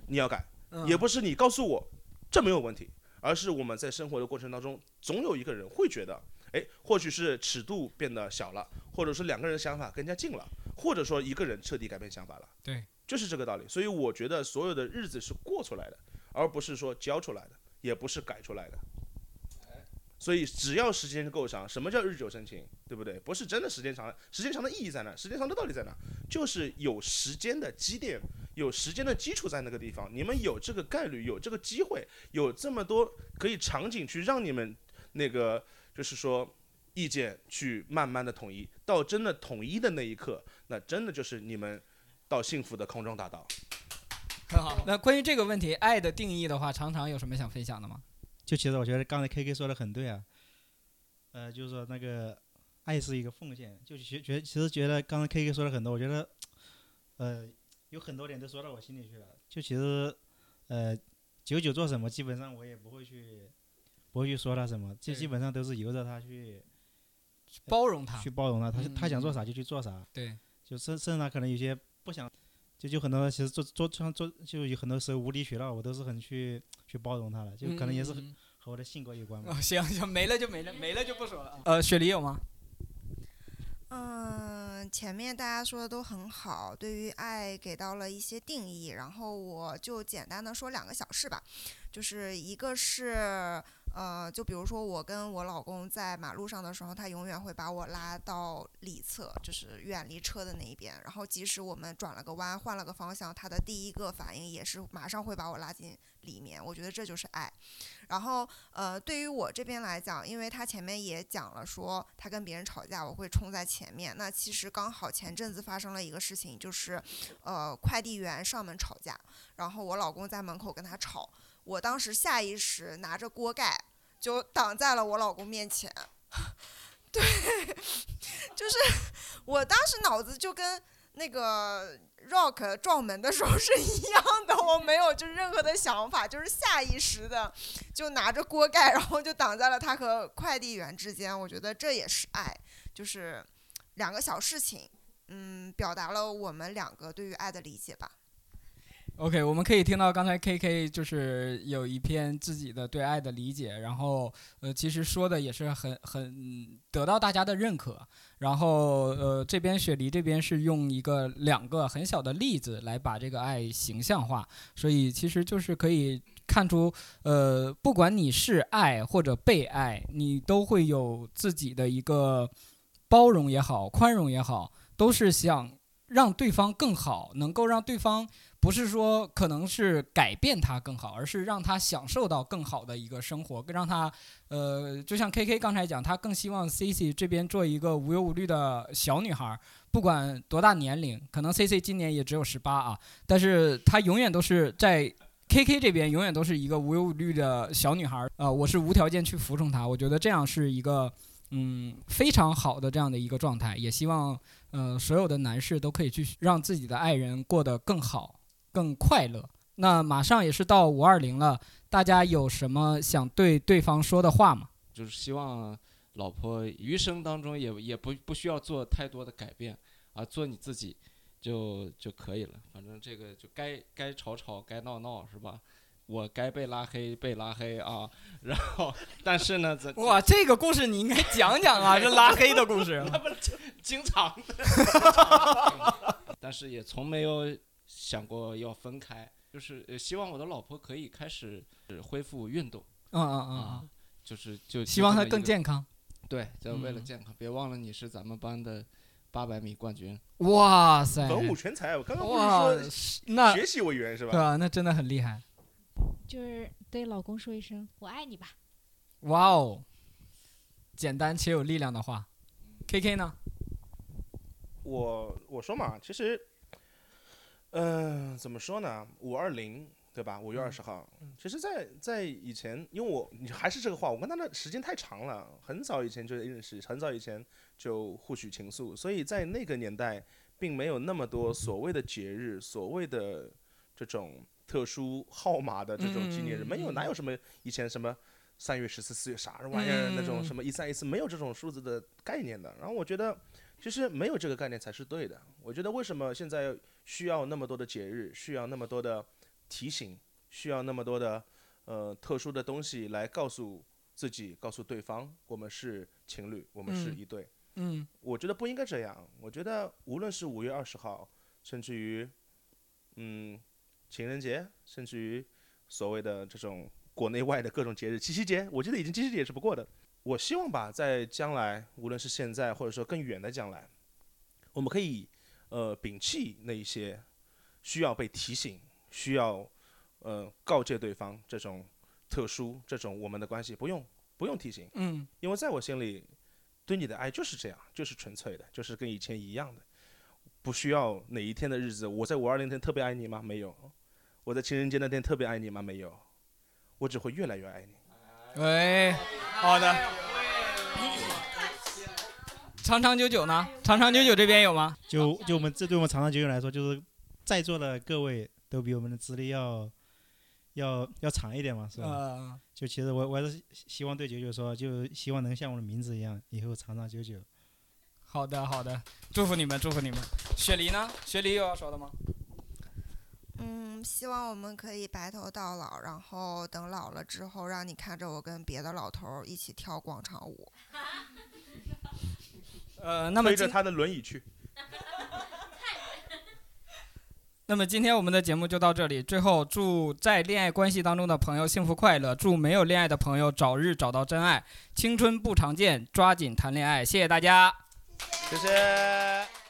你要改，也不是你告诉我这没有问题，而是我们在生活的过程当中，总有一个人会觉得，哎，或许是尺度变得小了，或者是两个人想法更加近了，或者说一个人彻底改变想法了。对。就是这个道理，所以我觉得所有的日子是过出来的，而不是说教出来的，也不是改出来的。所以只要时间够长，什么叫日久生情，对不对？不是真的时间长，时间长的意义在哪？时间长的道理在哪？就是有时间的积淀，有时间的基础在那个地方，你们有这个概率，有这个机会，有这么多可以场景去让你们那个，就是说意见去慢慢的统一，到真的统一的那一刻，那真的就是你们。到幸福的空中大道，很好。那关于这个问题，爱的定义的话，常常有什么想分享的吗？就其实我觉得刚才 K K 说的很对啊，呃，就是说那个爱是一个奉献，就觉觉其实觉得刚才 K K 说了很多，我觉得呃有很多点都说到我心里去了。就其实呃九九做什么，基本上我也不会去不会去说他什么，就基本上都是由着他去包容他，去包容他，他他想做啥就去做啥。对，就甚甚至他可能有些。不想，就就很多，其实做做像做，就有很多时候无理取闹，我都是很去去包容他的，就可能也是和我的性格有关吧。行行，没了就没了，没了就不说了。呃，雪梨有吗？嗯，前面大家说的都很好，对于爱给到了一些定义，然后我就简单的说两个小事吧，就是一个是，呃，就比如说我跟我老公在马路上的时候，他永远会把我拉到里侧，就是远离车的那一边。然后即使我们转了个弯，换了个方向，他的第一个反应也是马上会把我拉进里面。我觉得这就是爱。然后呃，对于我这边来讲，因为他前面也讲了说他跟别人吵架，我会冲在前面。那其实刚好前阵子发生了一个事情，就是呃快递员上门吵架，然后我老公在门口跟他吵。我当时下意识拿着锅盖就挡在了我老公面前，对，就是我当时脑子就跟那个 Rock 撞门的时候是一样的，我没有就任何的想法，就是下意识的就拿着锅盖，然后就挡在了他和快递员之间。我觉得这也是爱，就是两个小事情，嗯，表达了我们两个对于爱的理解吧。OK，我们可以听到刚才 KK 就是有一篇自己的对爱的理解，然后呃，其实说的也是很很得到大家的认可。然后呃，这边雪梨这边是用一个两个很小的例子来把这个爱形象化，所以其实就是可以看出，呃，不管你是爱或者被爱，你都会有自己的一个包容也好，宽容也好，都是想让对方更好，能够让对方。不是说可能是改变他更好，而是让他享受到更好的一个生活，让他，呃，就像 K K 刚才讲，他更希望 C C 这边做一个无忧无虑的小女孩，不管多大年龄，可能 C C 今年也只有十八啊，但是她永远都是在 K K 这边，永远都是一个无忧无虑的小女孩，呃，我是无条件去服从她，我觉得这样是一个，嗯，非常好的这样的一个状态，也希望，呃，所有的男士都可以去让自己的爱人过得更好。更快乐。那马上也是到五二零了，大家有什么想对对方说的话吗？就是希望老婆余生当中也也不不需要做太多的改变啊，做你自己就就可以了。反正这个就该该吵吵，该闹闹是吧？我该被拉黑被拉黑啊。然后，但是呢，这哇，这个故事你应该讲讲啊，这拉黑的故事。那不经常的。但是也从没有。想过要分开，就是希望我的老婆可以开始恢复运动。嗯嗯嗯就是就希望她更健康。对，就为了健康，别忘了你是咱们班的八百米冠军。哇塞！文武全才，我刚刚不是说那学习委员是吧？对啊，那真的很厉害。就是对老公说一声“我爱你”吧。哇哦，简单且有力量的话。K K 呢？我我说嘛，其实。嗯，怎么说呢？五二零，对吧？五月二十号。其实，在在以前，因为我你还是这个话，我跟他的时间太长了，很早以前就认识，很早以前就互许情愫，所以在那个年代，并没有那么多所谓的节日，所谓的这种特殊号码的这种纪念日，没有，哪有什么以前什么三月十四、四月啥玩意儿那种什么一三一四，没有这种数字的概念的。然后我觉得。其实没有这个概念才是对的。我觉得为什么现在需要那么多的节日，需要那么多的提醒，需要那么多的呃特殊的东西来告诉自己、告诉对方，我们是情侣，我们是一对。嗯，我觉得不应该这样。我觉得无论是五月二十号，甚至于嗯情人节，甚至于所谓的这种国内外的各种节日，七夕节，我觉得已经七夕节也是不过的。我希望吧，在将来，无论是现在，或者说更远的将来，我们可以，呃，摒弃那一些需要被提醒、需要，呃，告诫对方这种特殊、这种我们的关系不用不用提醒。嗯。因为在我心里，对你的爱就是这样，就是纯粹的，就是跟以前一样的，不需要哪一天的日子，我在五二零天特别爱你吗？没有。我在情人节那天特别爱你吗？没有。我只会越来越爱你。喂，好的。长长久久呢？长长久久这边有吗？就就我们这对我们长长久久来说，就是在座的各位都比我们的资历要要要长一点嘛，是吧？就其实我我还是希望对九九说，就希望能像我的名字一样，以后长长久久。好的好的，祝福你们祝福你们。雪梨呢？雪梨有要说的吗？嗯，希望我们可以白头到老，然后等老了之后，让你看着我跟别的老头一起跳广场舞。呃，那么推着他的轮椅去。那么今天我们的节目就到这里。最后，祝在恋爱关系当中的朋友幸福快乐，祝没有恋爱的朋友早日找到真爱。青春不常见，抓紧谈恋爱。谢谢大家，谢谢。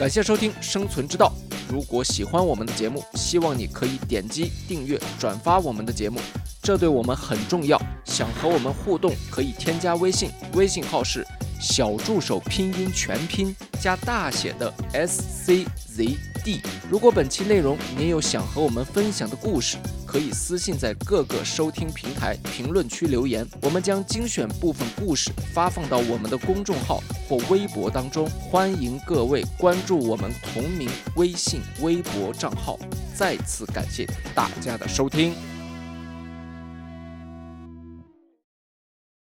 感谢收听《生存之道》。如果喜欢我们的节目，希望你可以点击订阅、转发我们的节目，这对我们很重要。想和我们互动，可以添加微信，微信号是。小助手拼音全拼加大写的 S C Z D。如果本期内容您有想和我们分享的故事，可以私信在各个收听平台评论区留言，我们将精选部分故事发放到我们的公众号或微博当中。欢迎各位关注我们同名微信、微博账号。再次感谢大家的收听。